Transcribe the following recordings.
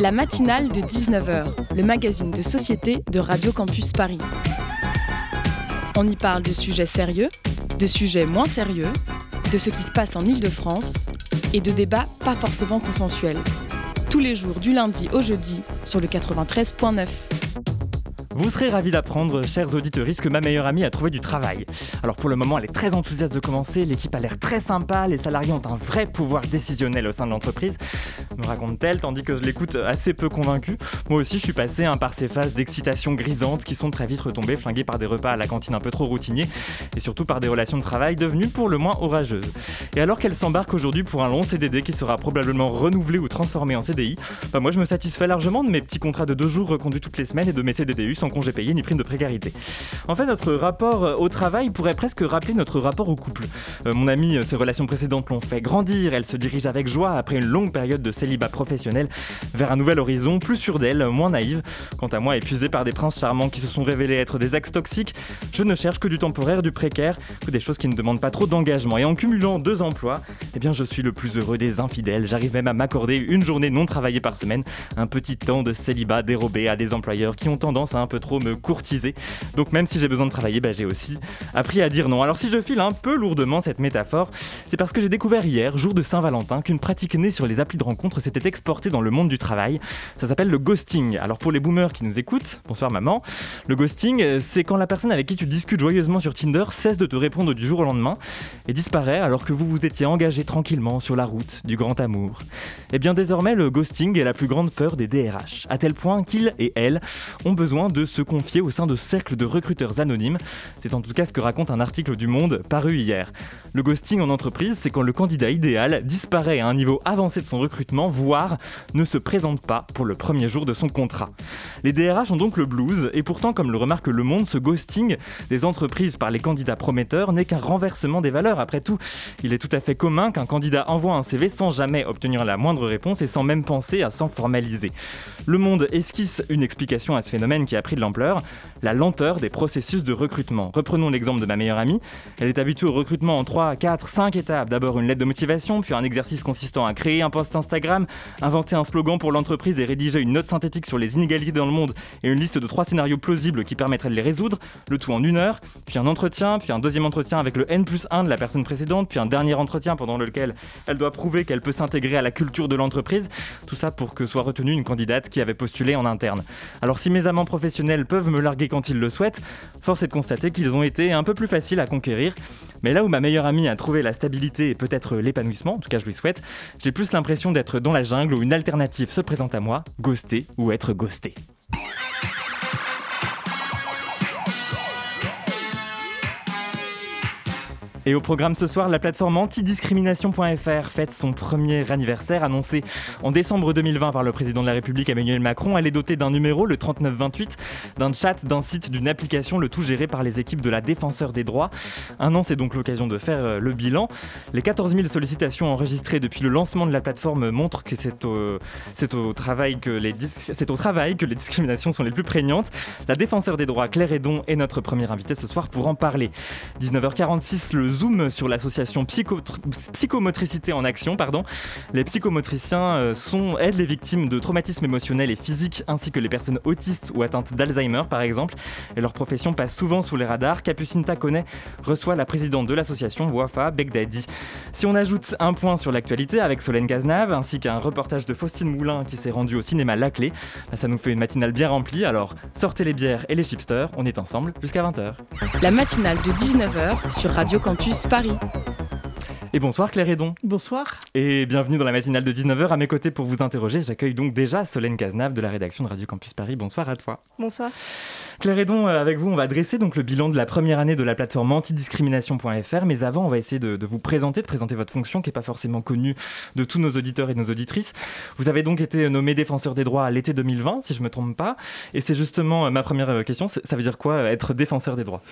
La matinale de 19h, le magazine de société de Radio Campus Paris. On y parle de sujets sérieux, de sujets moins sérieux, de ce qui se passe en Ile-de-France et de débats pas forcément consensuels. Tous les jours du lundi au jeudi sur le 93.9. Vous serez ravis d'apprendre, chers auditeurs, que ma meilleure amie a trouvé du travail. Alors pour le moment, elle est très enthousiaste de commencer, l'équipe a l'air très sympa, les salariés ont un vrai pouvoir décisionnel au sein de l'entreprise, me raconte-t-elle, tandis que je l'écoute assez peu convaincu. Moi aussi, je suis passé hein, par ces phases d'excitation grisante qui sont très vite retombées, flinguées par des repas à la cantine un peu trop routiniers, et surtout par des relations de travail devenues pour le moins orageuses. Et alors qu'elle s'embarque aujourd'hui pour un long CDD qui sera probablement renouvelé ou transformé en CDI, bah moi je me satisfais largement de mes petits contrats de deux jours reconduits toutes les semaines et de mes CDDU sans congé payé ni prime de précarité. En fait, notre rapport au travail pourrait presque rappeler notre rapport au couple. Euh, mon ami, euh, ses relations précédentes l'ont fait grandir, elle se dirige avec joie après une longue période de célibat professionnel vers un nouvel horizon, plus sûr d'elle, moins naïve. Quant à moi, épuisé par des princes charmants qui se sont révélés être des axes toxiques, je ne cherche que du temporaire, du précaire, que des choses qui ne demandent pas trop d'engagement. Et en cumulant deux emplois, eh bien je suis le plus heureux des infidèles. J'arrive même à m'accorder une journée non travaillée par semaine, un petit temps de célibat dérobé à des employeurs qui ont tendance à un peu trop me courtiser. Donc même si j'ai besoin de travailler, bah, j'ai aussi appris à dire non. Alors si je file un peu lourdement cette métaphore, c'est parce que j'ai découvert hier, jour de Saint-Valentin, qu'une pratique née sur les applis de rencontre s'était exportée dans le monde du travail. Ça s'appelle le ghosting. Alors pour les boomers qui nous écoutent, bonsoir maman, le ghosting, c'est quand la personne avec qui tu discutes joyeusement sur Tinder cesse de te répondre du jour au lendemain et disparaît alors que vous vous étiez engagé tranquillement sur la route du grand amour. Et eh bien désormais, le ghosting est la plus grande peur des DRH, à tel point qu'ils et elles ont besoin de se confier au sein de cercles de recruteurs anonymes. C'est en tout cas ce que raconte un article du Monde paru hier. Le ghosting en entreprise, c'est quand le candidat idéal disparaît à un niveau avancé de son recrutement, voire ne se présente pas pour le premier jour de son contrat. Les DRH ont donc le blues, et pourtant, comme le remarque Le Monde, ce ghosting des entreprises par les candidats prometteurs n'est qu'un renversement des valeurs. Après tout, il est tout à fait commun qu'un candidat envoie un CV sans jamais obtenir la moindre réponse et sans même penser à s'en formaliser. Le Monde esquisse une explication à ce phénomène qui a pris de l'ampleur la lenteur des processus de recrutement. Reprenons l'exemple de ma meilleure amie. Elle est habituée au recrutement en 3, 4, 5 étapes. D'abord une lettre de motivation, puis un exercice consistant à créer un post Instagram, inventer un slogan pour l'entreprise et rédiger une note synthétique sur les inégalités dans le monde et une liste de trois scénarios plausibles qui permettraient de les résoudre, le tout en une heure, puis un entretien, puis un deuxième entretien avec le N plus 1 de la personne précédente, puis un dernier entretien pendant lequel elle doit prouver qu'elle peut s'intégrer à la culture de l'entreprise. Tout ça pour que soit retenue une candidate qui avait postulé en interne. Alors si mes amants professionnels peuvent me larguer quand ils le souhaitent, force est de constater qu'ils ont été un peu plus faciles à conquérir. Mais là où ma meilleure amie a trouvé la stabilité et peut-être l'épanouissement, en tout cas je lui souhaite, j'ai plus l'impression d'être dans la jungle où une alternative se présente à moi, ghoster ou être ghosté. Et au programme ce soir, la plateforme antidiscrimination.fr fête son premier anniversaire annoncé en décembre 2020 par le président de la République Emmanuel Macron. Elle est dotée d'un numéro, le 3928, d'un chat, d'un site, d'une application, le tout géré par les équipes de la Défenseur des droits. Un an, c'est donc l'occasion de faire euh, le bilan. Les 14 000 sollicitations enregistrées depuis le lancement de la plateforme montrent que c'est au, travail que les au travail que les discriminations sont les plus prégnantes. La Défenseur des droits, Claire Edon, est notre première invitée ce soir pour en parler. 19h46, le zoom sur l'association Psychomotricité en Action. Pardon. Les psychomotriciens euh, sont, aident les victimes de traumatismes émotionnels et physiques, ainsi que les personnes autistes ou atteintes d'Alzheimer, par exemple. Et leur profession passe souvent sous les radars. Capucine Taconnet reçoit la présidente de l'association, Wafa Begdadi. Si on ajoute un point sur l'actualité avec Solène Cazenave, ainsi qu'un reportage de Faustine Moulin qui s'est rendu au cinéma Laclé, bah, ça nous fait une matinale bien remplie. Alors, sortez les bières et les chipsters, on est ensemble jusqu'à 20h. La matinale de 19h sur Radio Campus Paris. Et bonsoir Claire Edon. Bonsoir. Et bienvenue dans la matinale de 19h. À mes côtés pour vous interroger, j'accueille donc déjà Solène Cazenave de la rédaction de Radio Campus Paris. Bonsoir à toi. Bonsoir. Claire Edon, euh, avec vous, on va dresser donc le bilan de la première année de la plateforme antidiscrimination.fr. Mais avant, on va essayer de, vous présenter, de présenter votre fonction qui n'est pas forcément connue de tous nos auditeurs et nos auditrices. Vous avez donc été nommé défenseur des droits à l'été 2020, si je ne me trompe pas. Et c'est justement euh, ma première euh, question. Ça veut dire quoi être défenseur des droits?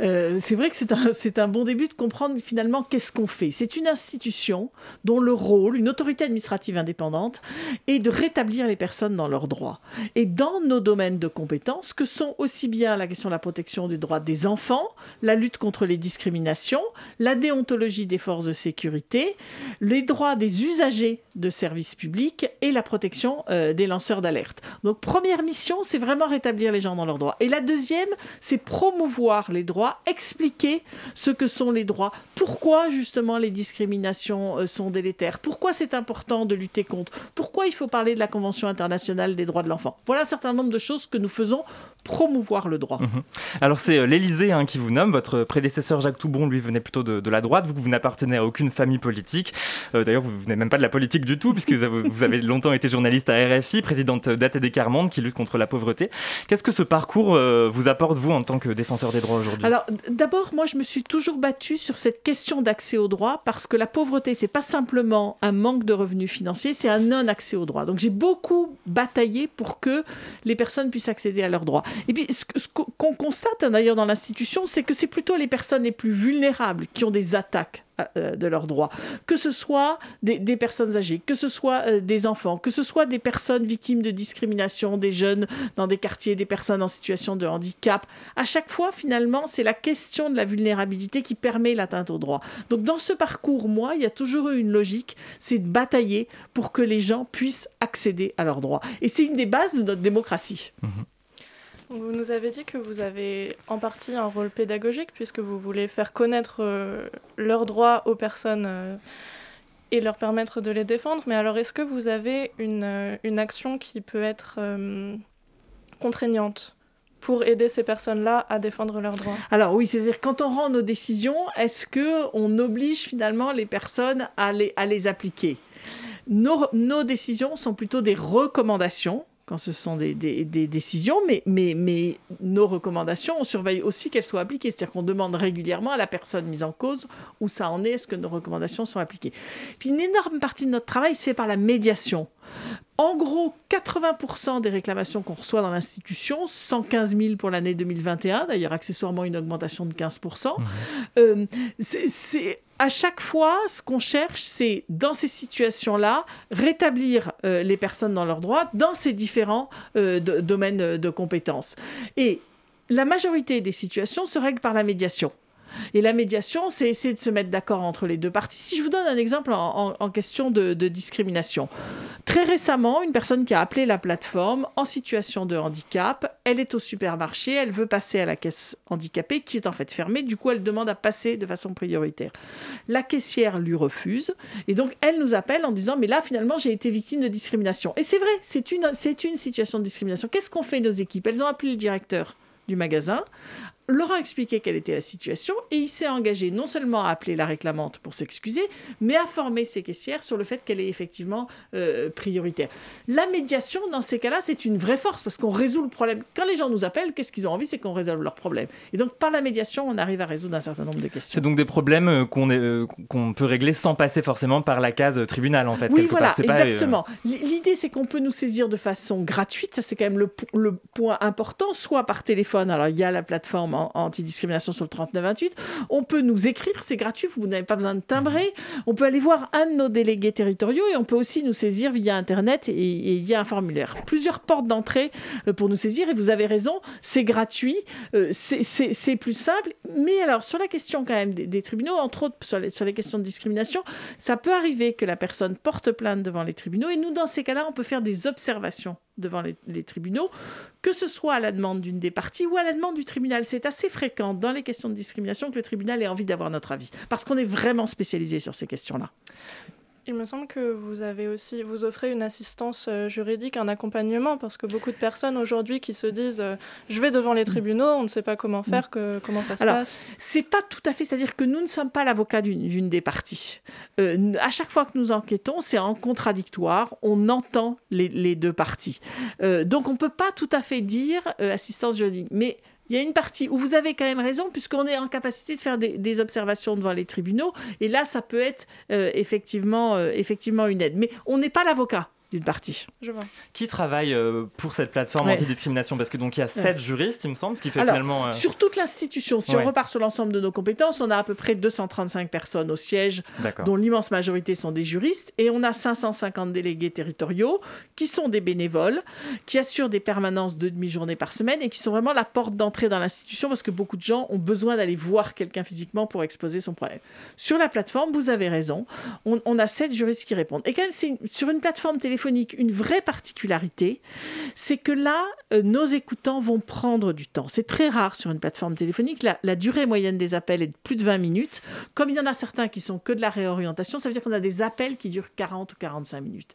C'est vrai que c'est un, un, bon début de comprendre finalement qu'est-ce qu'on fait. C'est une institution dont le rôle, une autorité administrative indépendante, est de rétablir les personnes dans leurs droits. Et dans nos domaines de compétences, que sont aussi aussi bien la question de la protection des droits des enfants, la lutte contre les discriminations, la déontologie des forces de sécurité, les droits des usagers de services publics et la protection euh, des lanceurs d'alerte. Donc première mission, c'est vraiment rétablir les gens dans leurs droits. Et la deuxième, c'est promouvoir les droits, expliquer ce que sont les droits, pourquoi justement les discriminations euh, sont délétères, pourquoi c'est important de lutter contre, pourquoi il faut parler de la Convention internationale des droits de l'enfant. Voilà un certain nombre de choses que nous faisons promouvoir le droit. Mhm. Alors c'est euh, l'Élysée hein, qui vous nomme, votre prédécesseur Jacques Toubon, lui, venait plutôt de, la droite, vous, vous n'appartenez à aucune famille politique. Euh, d'ailleurs, vous venez même pas de la politique du tout, puisque vous avez, longtemps été journaliste à RFI, présidente d'ATD Carmonde, qui lutte contre la pauvreté. Qu'est-ce que ce parcours euh, vous apporte, vous, en tant que défenseur des droits aujourd'hui? Alors d'abord, moi, je me suis toujours battue sur cette question d'accès aux droits, parce que la pauvreté, c'est pas simplement un manque de revenus financiers, c'est un non-accès aux droits. Donc j'ai beaucoup bataillé pour que les personnes puissent accéder à leurs droits. Et puis, ce, qu'on constate hein, d'ailleurs dans l'institution, c'est que c'est plutôt les personnes les plus vulnérables qui ont des attaques euh, de leurs droits. Que ce soit des, personnes âgées, que ce soit euh, des enfants, que ce soit des personnes victimes de discrimination, des jeunes dans des quartiers, des personnes en situation de handicap. À chaque fois, finalement, c'est la question de la vulnérabilité qui permet l'atteinte aux droits. Donc dans ce parcours, moi, il y a toujours eu une logique, c'est de batailler pour que les gens puissent accéder à leurs droits. Et c'est une des bases de notre démocratie. Mmh vous nous avez dit que vous avez en partie un rôle pédagogique puisque vous voulez faire connaître euh, leurs droits aux personnes euh, et leur permettre de les défendre. Mais alors, est-ce que vous avez une, euh, une action qui peut être contraignante pour aider ces personnes-là à défendre leurs droits? Alors oui, c'est-à-dire quand on rend nos décisions, est-ce que on oblige finalement les personnes à les, à les appliquer? Nos, nos décisions sont plutôt des recommandations quand ce sont des, décisions, mais, mais, nos recommandations, on surveille aussi qu'elles soient appliquées. C'est-à-dire qu'on demande régulièrement à la personne mise en cause où ça en est, est-ce que nos recommandations sont appliquées. Puis une énorme partie de notre travail se fait par la médiation. En gros, 80% des réclamations qu'on reçoit dans l'institution, 115 000 pour l'année 2021, d'ailleurs accessoirement une augmentation de 15%, mmh. euh, c'est à chaque fois, ce qu'on cherche, c'est dans ces situations-là, rétablir euh, les personnes dans leurs droits dans ces différents euh, domaines de compétences. Et la majorité des situations se règlent par la médiation. Et la médiation, c'est essayer de se mettre d'accord entre les deux parties. Si je vous donne un exemple en, question de, discrimination. Très récemment, une personne qui a appelé la plateforme en situation de handicap, elle est au supermarché, elle veut passer à la caisse handicapée qui est en fait fermée, du coup elle demande à passer de façon prioritaire. La caissière lui refuse et donc elle nous appelle en disant mais là finalement j'ai été victime de discrimination. Et c'est vrai, c'est une, une situation de discrimination. Qu'est-ce qu'ont fait nos équipes? Elles ont appelé le directeur du magasin leur a expliqué quelle était la situation et il s'est engagé non seulement à appeler la réclamante pour s'excuser, mais à former ses caissières sur le fait qu'elle est effectivement euh, prioritaire. La médiation, dans ces cas-là, c'est une vraie force parce qu'on résout le problème. Quand les gens nous appellent, qu'est-ce qu'ils ont envie? C'est qu'on résolve leurs problèmes. Et donc, par la médiation, on arrive à résoudre un certain nombre de questions. C'est donc des problèmes euh, qu'on euh, qu'on peut régler sans passer forcément par la case tribunal, en fait. Oui, voilà, exactement. L'idée, c'est qu'on peut nous saisir de façon gratuite. Ça, c'est quand même le, le point important, soit par téléphone. Alors, il y a la plateforme anti-discrimination sur le 3928. On peut nous écrire, c'est gratuit, vous n'avez pas besoin de timbrer. On peut aller voir un de nos délégués territoriaux et on peut aussi nous saisir via Internet et, il y a un formulaire. Plusieurs portes d'entrée euh, pour nous saisir et vous avez raison, c'est gratuit, euh, c'est plus simple. Mais alors, sur la question quand même des, tribunaux, entre autres sur les, sur les questions de discrimination, ça peut arriver que la personne porte plainte devant les tribunaux et nous, dans ces cas-là, on peut faire des observations devant les, tribunaux, que ce soit à la demande d'une des parties ou à la demande du tribunal. C'est assez fréquent dans les questions de discrimination que le tribunal ait envie d'avoir notre avis, parce qu'on est vraiment spécialisé sur ces questions-là. Il me semble que vous avez aussi, vous offrez une assistance euh, juridique, un accompagnement, parce que beaucoup de personnes aujourd'hui qui se disent euh, je vais devant les mm. tribunaux, on ne sait pas comment faire, que, comment ça se Alors, passe. C'est pas tout à fait, c'est-à-dire que nous ne sommes pas l'avocat d'une des parties. Euh, à chaque fois que nous enquêtons, c'est en contradictoire, on entend les, les deux parties. donc on ne peut pas tout à fait dire assistance juridique. Mais il y a une partie où vous avez quand même raison, puisqu'on est en capacité de faire des, observations devant les tribunaux, et là, ça peut être euh, effectivement, euh, effectivement une aide. Mais on n'est pas l'avocat. D'une partie. Je vois. Qui travaille euh, pour cette plateforme Ouais. antidiscrimination? Parce que donc il y a sept juristes, il me semble, ce qui fait Alors, finalement. euh, Sur toute l'institution, si Ouais. on repart sur l'ensemble de nos compétences, on a à peu près 235 personnes au siège, dont l'immense majorité sont des juristes, et on a 550 délégués territoriaux qui sont des bénévoles, qui assurent des permanences de demi-journée par semaine et qui sont vraiment la porte d'entrée dans l'institution parce que beaucoup de gens ont besoin d'aller voir quelqu'un physiquement pour exposer son problème. Sur la plateforme, vous avez raison, on, on a sept juristes qui répondent. Et quand même, c'est sur une plateforme téléphonique, une vraie particularité, c'est que là, euh, nos écoutants vont prendre du temps. C'est très rare sur une plateforme téléphonique. La, la durée moyenne des appels est de plus de 20 minutes. Comme il y en a certains qui sont que de la réorientation, ça veut dire qu'on a des appels qui durent 40 ou 45 minutes.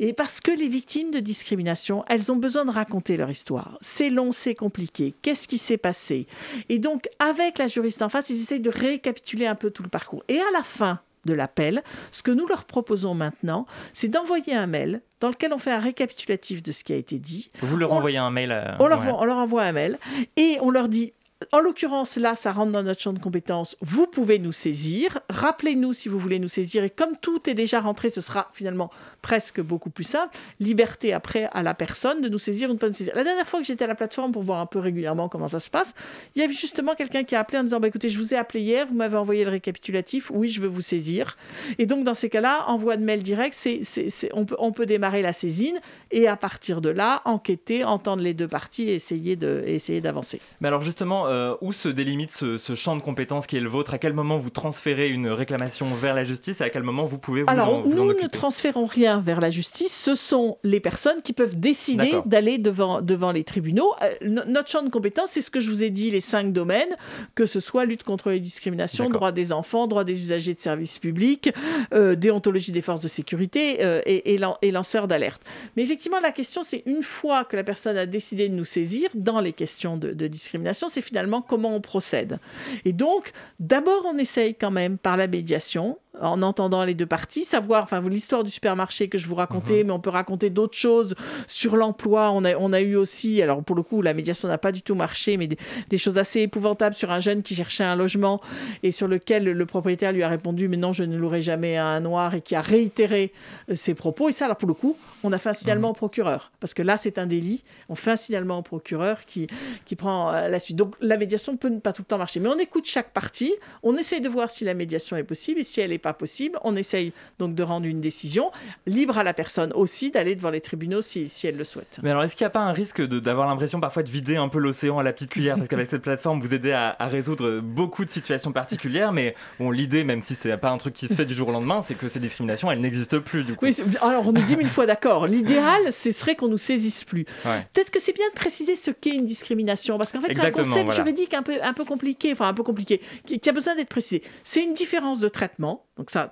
Et parce que les victimes de discrimination, elles ont besoin de raconter leur histoire. C'est long, c'est compliqué. Qu'est-ce qui s'est passé? Et donc, avec la juriste en face, ils essayent de récapituler un peu tout le parcours. Et à la fin de l'appel, ce que nous leur proposons maintenant, c'est d'envoyer un mail dans lequel on fait un récapitulatif de ce qui a été dit. Vous leur on- envoyez un mail. euh, On leur, ouais. on leur envoie un mail et on leur dit, en l'occurrence, là, ça rentre dans notre champ de compétences, vous pouvez nous saisir, rappelez-nous si vous voulez nous saisir, et comme tout est déjà rentré, ce sera finalement presque beaucoup plus simple, liberté après à la personne de nous saisir ou de ne pas nous saisir. La dernière fois que j'étais à la plateforme pour voir un peu régulièrement comment ça se passe, il y avait justement quelqu'un qui a appelé en disant, bah, écoutez, je vous ai appelé hier, vous m'avez envoyé le récapitulatif, oui, je veux vous saisir. Et donc, dans ces cas-là, envoi de mail direct, c'est, c'est- c'est- on, peut, on peut démarrer la saisine, et à partir de là, enquêter, entendre les deux parties et essayer, de, et essayer d'avancer. Mais alors justement, euh, où se délimite ce, ce champ de compétences qui est le vôtre? À quel moment vous transférez une réclamation vers la justice? Et à quel moment vous pouvez vous en, Alors, en nous ne transférons rien vers la justice. Ce sont les personnes qui peuvent décider d'aller devant, devant les tribunaux. Euh, no- notre champ de compétences, c'est ce que je vous ai dit, les cinq domaines, que ce soit lutte contre les discriminations, droit des enfants, droit des usagers de services publics, euh, déontologie des forces de sécurité euh, et, et, lan- et lanceurs d'alerte. Mais effectivement, la question, c'est une fois que la personne a décidé de nous saisir dans les questions de, de discrimination, c'est finalement comment on procède. Et donc, d'abord, on essaye quand même par la médiation, en entendant les deux parties, savoir, enfin, l'histoire du supermarché que je vous racontais, mais on peut raconter d'autres choses sur l'emploi. On a, on a eu aussi, alors pour le coup, la médiation n'a pas du tout marché, mais des, des choses assez épouvantables sur un jeune qui cherchait un logement et sur lequel le propriétaire lui a répondu, mais non, je ne louerai jamais à un noir et qui a réitéré euh, ses propos. Et ça, alors pour le coup, on a fait un signalement au procureur, parce que là, c'est un délit. On fait un signalement au procureur qui, qui prend euh, la suite. Donc la médiation peut ne pas tout le temps marcher, mais on écoute chaque partie, on essaye de voir si la médiation est possible, et si elle n'est pas possible, on essaye donc de rendre une décision, libre à la personne aussi d'aller devant les tribunaux si, si elle le souhaite. Mais alors, est-ce qu'il n'y a pas un risque d'avoir l'impression parfois de vider un peu l'océan à la petite cuillère? Parce qu'avec cette plateforme, vous aidez à, à résoudre beaucoup de situations particulières, mais bon, l'idée, même si c'est pas un truc qui se fait du jour au lendemain, c'est que ces discriminations, elles n'existent plus du coup. Oui, alors on est dix mille fois d'accord. L'idéal, ce serait qu'on nous saisisse plus. Ouais. Peut-être que c'est bien de préciser ce qu'est une discrimination, parce qu'en fait, c'est un concept voilà. juridique un peu, un peu compliqué, enfin un peu compliqué, qui, qui a besoin d'être précisé. C'est une différence de traitement, donc ça,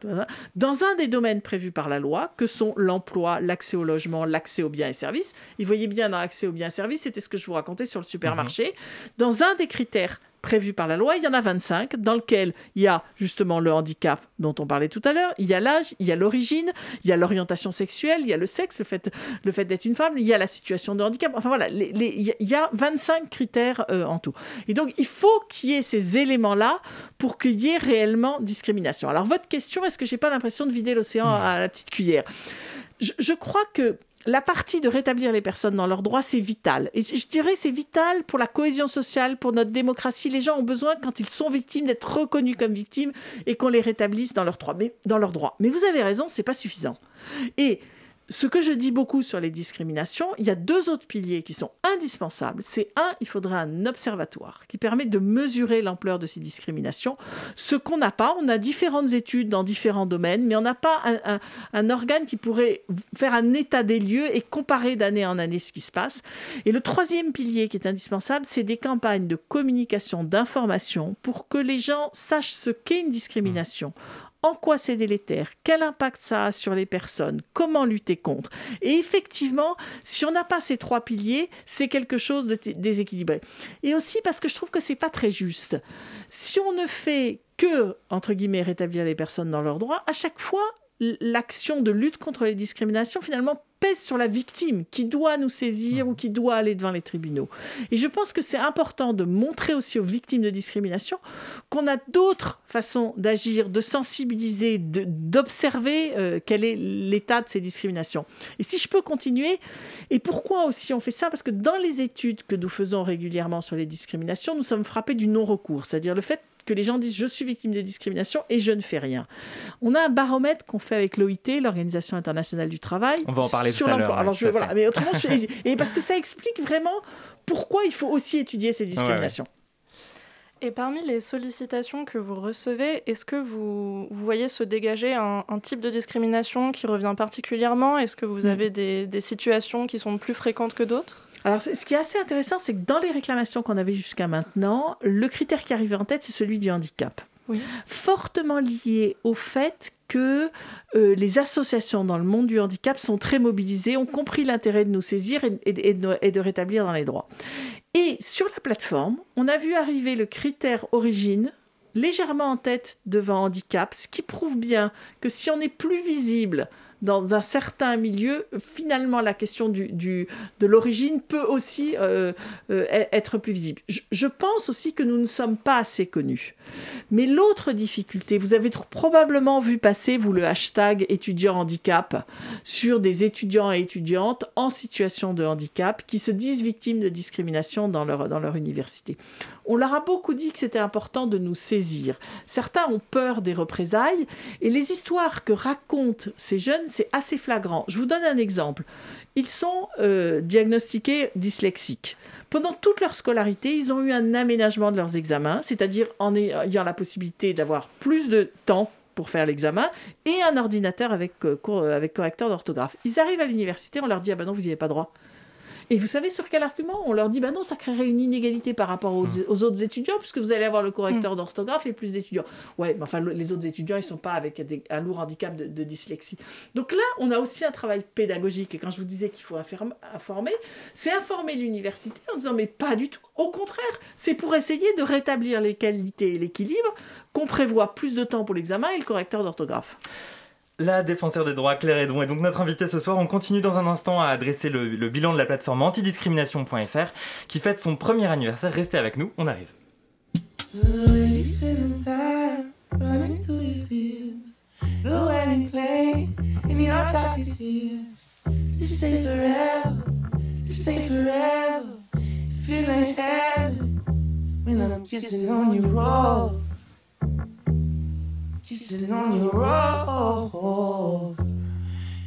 dans un des domaines prévus par la loi, que sont l'emploi, l'accès au logement, l'accès aux biens et services. Et vous voyez bien dans l'accès aux biens et services, c'était ce que je vous racontais sur le supermarché. Dans un des critères prévus par la loi, il y en a 25, dans lequel il y a justement le handicap dont on parlait tout à l'heure, il y a l'âge, il y a l'origine, il y a l'orientation sexuelle, il y a le sexe, le fait, d'être une femme, il y a la situation de handicap. Enfin voilà, il y a- il y a 25 critères euh, en tout. Et donc, il faut qu'il y ait ces éléments-là pour qu'il y ait réellement discrimination. Alors, votre question, est-ce que j'ai pas l'impression de vider l'océan à la petite cuillère? Je crois que la partie de rétablir les personnes dans leurs droits, c'est vital. Et je dirais c'est vital pour la cohésion sociale, pour notre démocratie. Les gens ont besoin, quand ils sont victimes, d'être reconnus comme victimes et qu'on les rétablisse dans leurs droits. Mais, vous avez raison, c'est pas suffisant. Et ce que je dis beaucoup sur les discriminations, il y a deux autres piliers qui sont indispensables. C'est un, il faudrait un observatoire qui permet de mesurer l'ampleur de ces discriminations. Ce qu'on n'a pas, on a différentes études dans différents domaines, mais on n'a pas un- un organe qui pourrait faire un état des lieux et comparer d'année en année ce qui se passe. Et le troisième pilier qui est indispensable, c'est des campagnes de communication, d'information pour que les gens sachent ce qu'est une discrimination en quoi c'est délétère, quel impact ça a sur les personnes, comment lutter contre. Et effectivement, si on n'a pas ces trois piliers, c'est quelque chose de déséquilibré. Et aussi parce que je trouve que c'est pas très juste. Si on ne fait que, entre guillemets, rétablir les personnes dans leurs droits, à chaque fois, l'action de lutte contre les discriminations, finalement, pèse sur la victime qui doit nous saisir ou qui doit aller devant les tribunaux. Et je pense que c'est important de montrer aussi aux victimes de discrimination qu'on a d'autres façons d'agir, de sensibiliser, d'observer euh, quel est l'état de ces discriminations. Et si je peux continuer, et pourquoi aussi on fait ça? Parce que dans les études que nous faisons régulièrement sur les discriminations, nous sommes frappés du non-recours, c'est-à-dire le fait que les gens disent je suis victime de discrimination et je ne fais rien. On a un baromètre qu'on fait avec l'OIT, l'Organisation internationale du travail. On va en parler tout à l'heure. Alors voilà, mais autrement, et parce que ça explique vraiment pourquoi il faut aussi étudier ces discriminations. Et parmi les sollicitations que vous recevez, est-ce que vous, voyez se dégager un, type de discrimination qui revient particulièrement? Est-ce que vous mm. avez des, des situations qui sont plus fréquentes que d'autres? Alors, ce qui est assez intéressant, c'est que dans les réclamations qu'on avait jusqu'à maintenant, le critère qui arrivait en tête, c'est celui du handicap. Fortement lié au fait que euh, les associations dans le monde du handicap sont très mobilisées, ont compris l'intérêt de nous saisir et, de, et, de, rétablir dans les droits. Et sur la plateforme, on a vu arriver le critère origine légèrement en tête devant handicap, ce qui prouve bien que si on est plus visible dans un certain milieu, finalement, la question de l'origine peut aussi euh, euh, e-, être plus visible. Je, pense aussi que nous ne sommes pas assez connus. Mais l'autre difficulté, vous avez probablement vu passer, vous, le hashtag étudiant handicap sur des étudiants et étudiantes en situation de handicap qui se disent victimes de discrimination dans leur université. On leur a beaucoup dit que c'était important de nous saisir. Certains ont peur des représailles et les histoires que racontent ces jeunes, c'est assez flagrant. Je vous donne un exemple. Ils sont euh, diagnostiqués dyslexiques. Pendant toute leur scolarité, ils ont eu un aménagement de leurs examens, c'est-à-dire en ayant la possibilité d'avoir plus de temps pour faire l'examen et un ordinateur avec, euh, avec correcteur d'orthographe. Ils arrivent à l'université, on leur dit Ah ben non, vous n'y avez pas droit. Et vous savez sur quel argument On leur dit, bah non, ça créerait une inégalité par rapport aux, hmm. autres étudiants, puisque vous allez avoir le correcteur hmm. d'orthographe et plus d'étudiants. Ouais, mais enfin, les autres étudiants, ils ne sont pas avec un lourd handicap de, dyslexie. Donc là, on a aussi un travail pédagogique. Et quand je vous disais qu'il faut informer, c'est informer l'université en disant, mais pas du tout. Au contraire, c'est pour essayer de rétablir les qualités et l'équilibre qu'on prévoit plus de temps pour l'examen et le correcteur d'orthographe la défenseur des droits Claire Edon est donc notre invitée ce soir. On continue dans un instant à adresser le, bilan de la plateforme antidiscrimination.fr qui fête son premier anniversaire. Restez avec nous, on arrive. Kissing on your rope,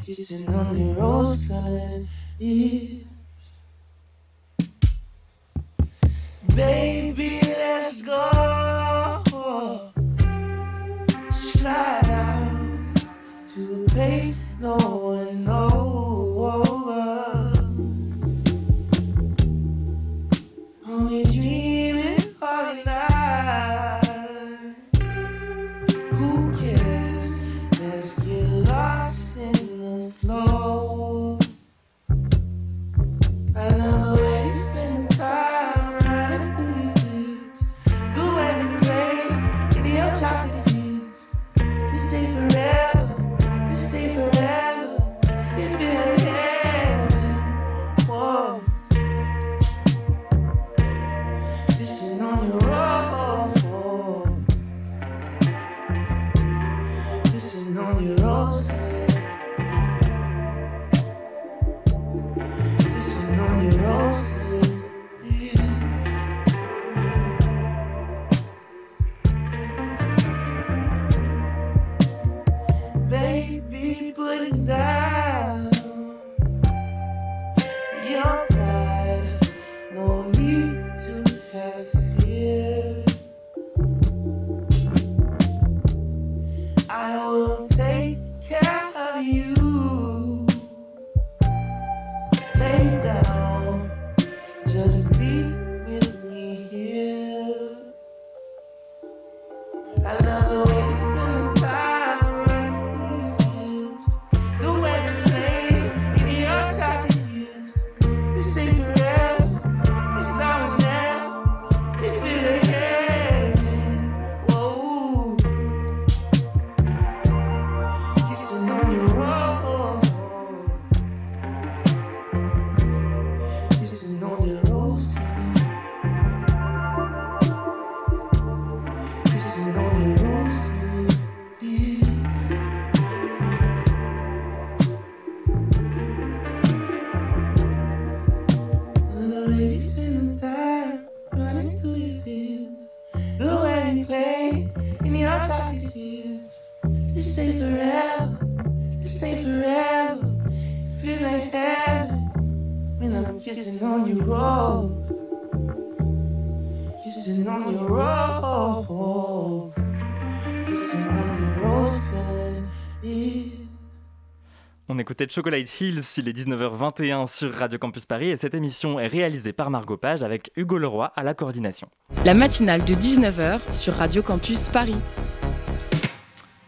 kissin on your rose colored lips. Baby, let's go. Slide out to a place no one knows. Kissing on your rose, kissing on your rose-colored lips. On écoutait Chocolate Hills, il est 19h21 sur Radio Campus Paris et cette émission est réalisée par Margot Page avec Hugo Leroy à la coordination. La matinale de 19h sur Radio Campus Paris.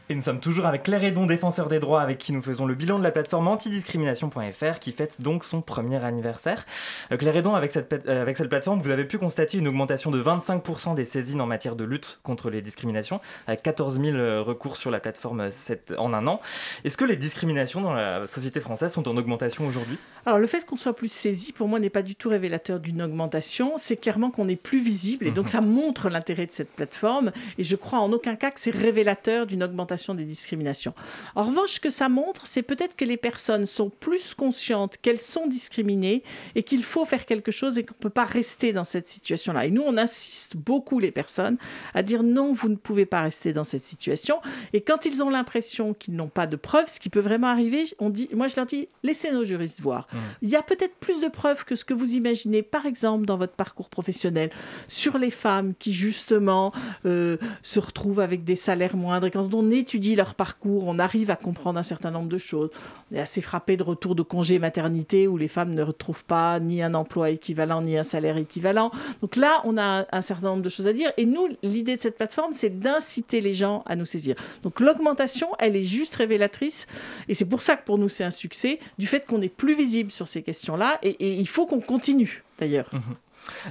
Et nous sommes toujours avec Claire Edon, défenseur des droits, avec qui nous faisons le bilan de la plateforme antidiscrimination.fr qui fête donc son premier anniversaire. Euh, Claire Edon, avec cette, euh, avec cette plateforme, vous avez pu constater une augmentation de 25% des saisines en matière de lutte contre les discriminations, avec 14 000 euh, recours sur la plateforme en un an. Est-ce que les discriminations dans la société française sont en augmentation aujourd'hui? Alors le fait qu'on soit plus saisi, pour moi, n'est pas du tout révélateur d'une augmentation. C'est clairement qu'on est plus visible et donc mhm. ça montre l'intérêt de cette plateforme. Et je crois en aucun cas que c'est révélateur d'une augmentation des discriminations. En revanche, ce que ça montre, c'est peut-être que les personnes sont plus conscientes qu'elles sont discriminées et qu'il faut faire quelque chose et qu'on ne peut pas rester dans cette situation-là. Et nous, on insiste beaucoup les personnes à dire non, vous ne pouvez pas rester dans cette situation. Et quand ils ont l'impression qu'ils n'ont pas de preuves, ce qui peut vraiment arriver, on dit, moi je leur dis, laissez nos juristes voir. Mmh. Il y a peut-être plus de preuves que ce que vous imaginez, par exemple dans votre parcours professionnel, sur les femmes qui justement euh, se retrouvent avec des salaires moindres. Et quand on est étudie leur parcours, on arrive à comprendre un certain nombre de choses. On est assez frappé de retour de congé maternité où les femmes ne retrouvent pas ni un emploi équivalent ni un salaire équivalent. Donc là, on a un certain nombre de choses à dire. Et nous, l'idée de cette plateforme, c'est d'inciter les gens à nous saisir. Donc l'augmentation, elle est juste révélatrice. Et c'est pour ça que pour nous, c'est un succès, du fait qu'on est plus visible sur ces questions-là. Et, il faut qu'on continue, d'ailleurs. Mmh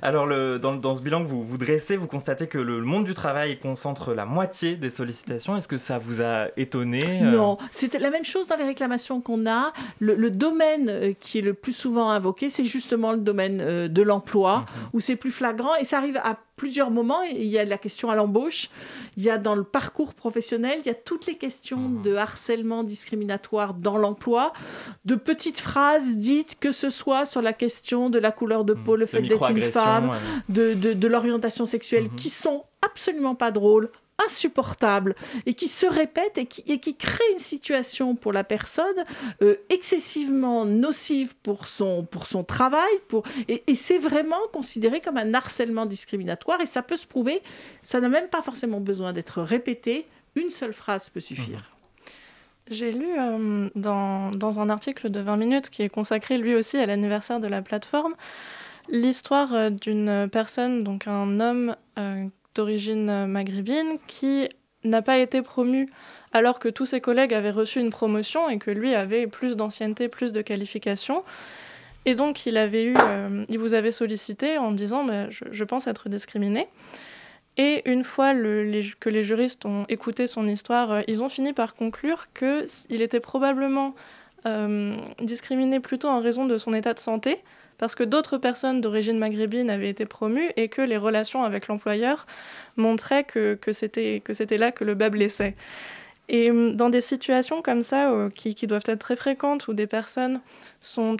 alors, dans, ce bilan que vous, vous dressez, vous constatez que le monde du travail concentre la moitié des sollicitations. Est-ce que ça vous a étonné euh Non, c'était la même chose dans les réclamations qu'on a. Le, domaine euh, qui est le plus souvent invoqué, c'est justement le domaine euh, de l'emploi, mhm. où c'est plus flagrant et ça arrive à plusieurs moments. Il y a la question à l'embauche, il y a dans le parcours professionnel, il y a toutes les questions mhm. de harcèlement discriminatoire dans l'emploi, de petites phrases dites, que ce soit sur la question de la couleur de peau, mhm. le fait d'être une femme, de, de, l'orientation sexuelle, mhm. qui sont absolument pas drôles, insupportable et qui se répète et qui, et qui crée une situation pour la personne euh, excessivement nocive pour son, pour son travail. Pour... Et, c'est vraiment considéré comme un harcèlement discriminatoire et ça peut se prouver. Ça n'a même pas forcément besoin d'être répété. Une seule phrase peut suffire. Mmh. J'ai lu euh, dans, dans, un article de 20 minutes qui est consacré lui aussi à l'anniversaire de la plateforme l'histoire euh, d'une personne, donc un homme d'origine maghrébine qui n'a pas été promu alors que tous ses collègues avaient reçu une promotion et que lui avait plus d'ancienneté, plus de qualifications. Et donc il avait eu, euh, vous avait sollicité en disant bah, je, pense être discriminé. Et une fois que les juristes ont écouté son histoire, euh, ils ont fini par conclure qu'il était probablement euh, discriminé plutôt en raison de son état de santé, parce que d'autres personnes d'origine maghrébine avaient été promues et que les relations avec l'employeur montraient que, c'était là que le bas blessait. Et hum, dans des situations comme ça, euh, qui, doivent être très fréquentes, où des personnes sont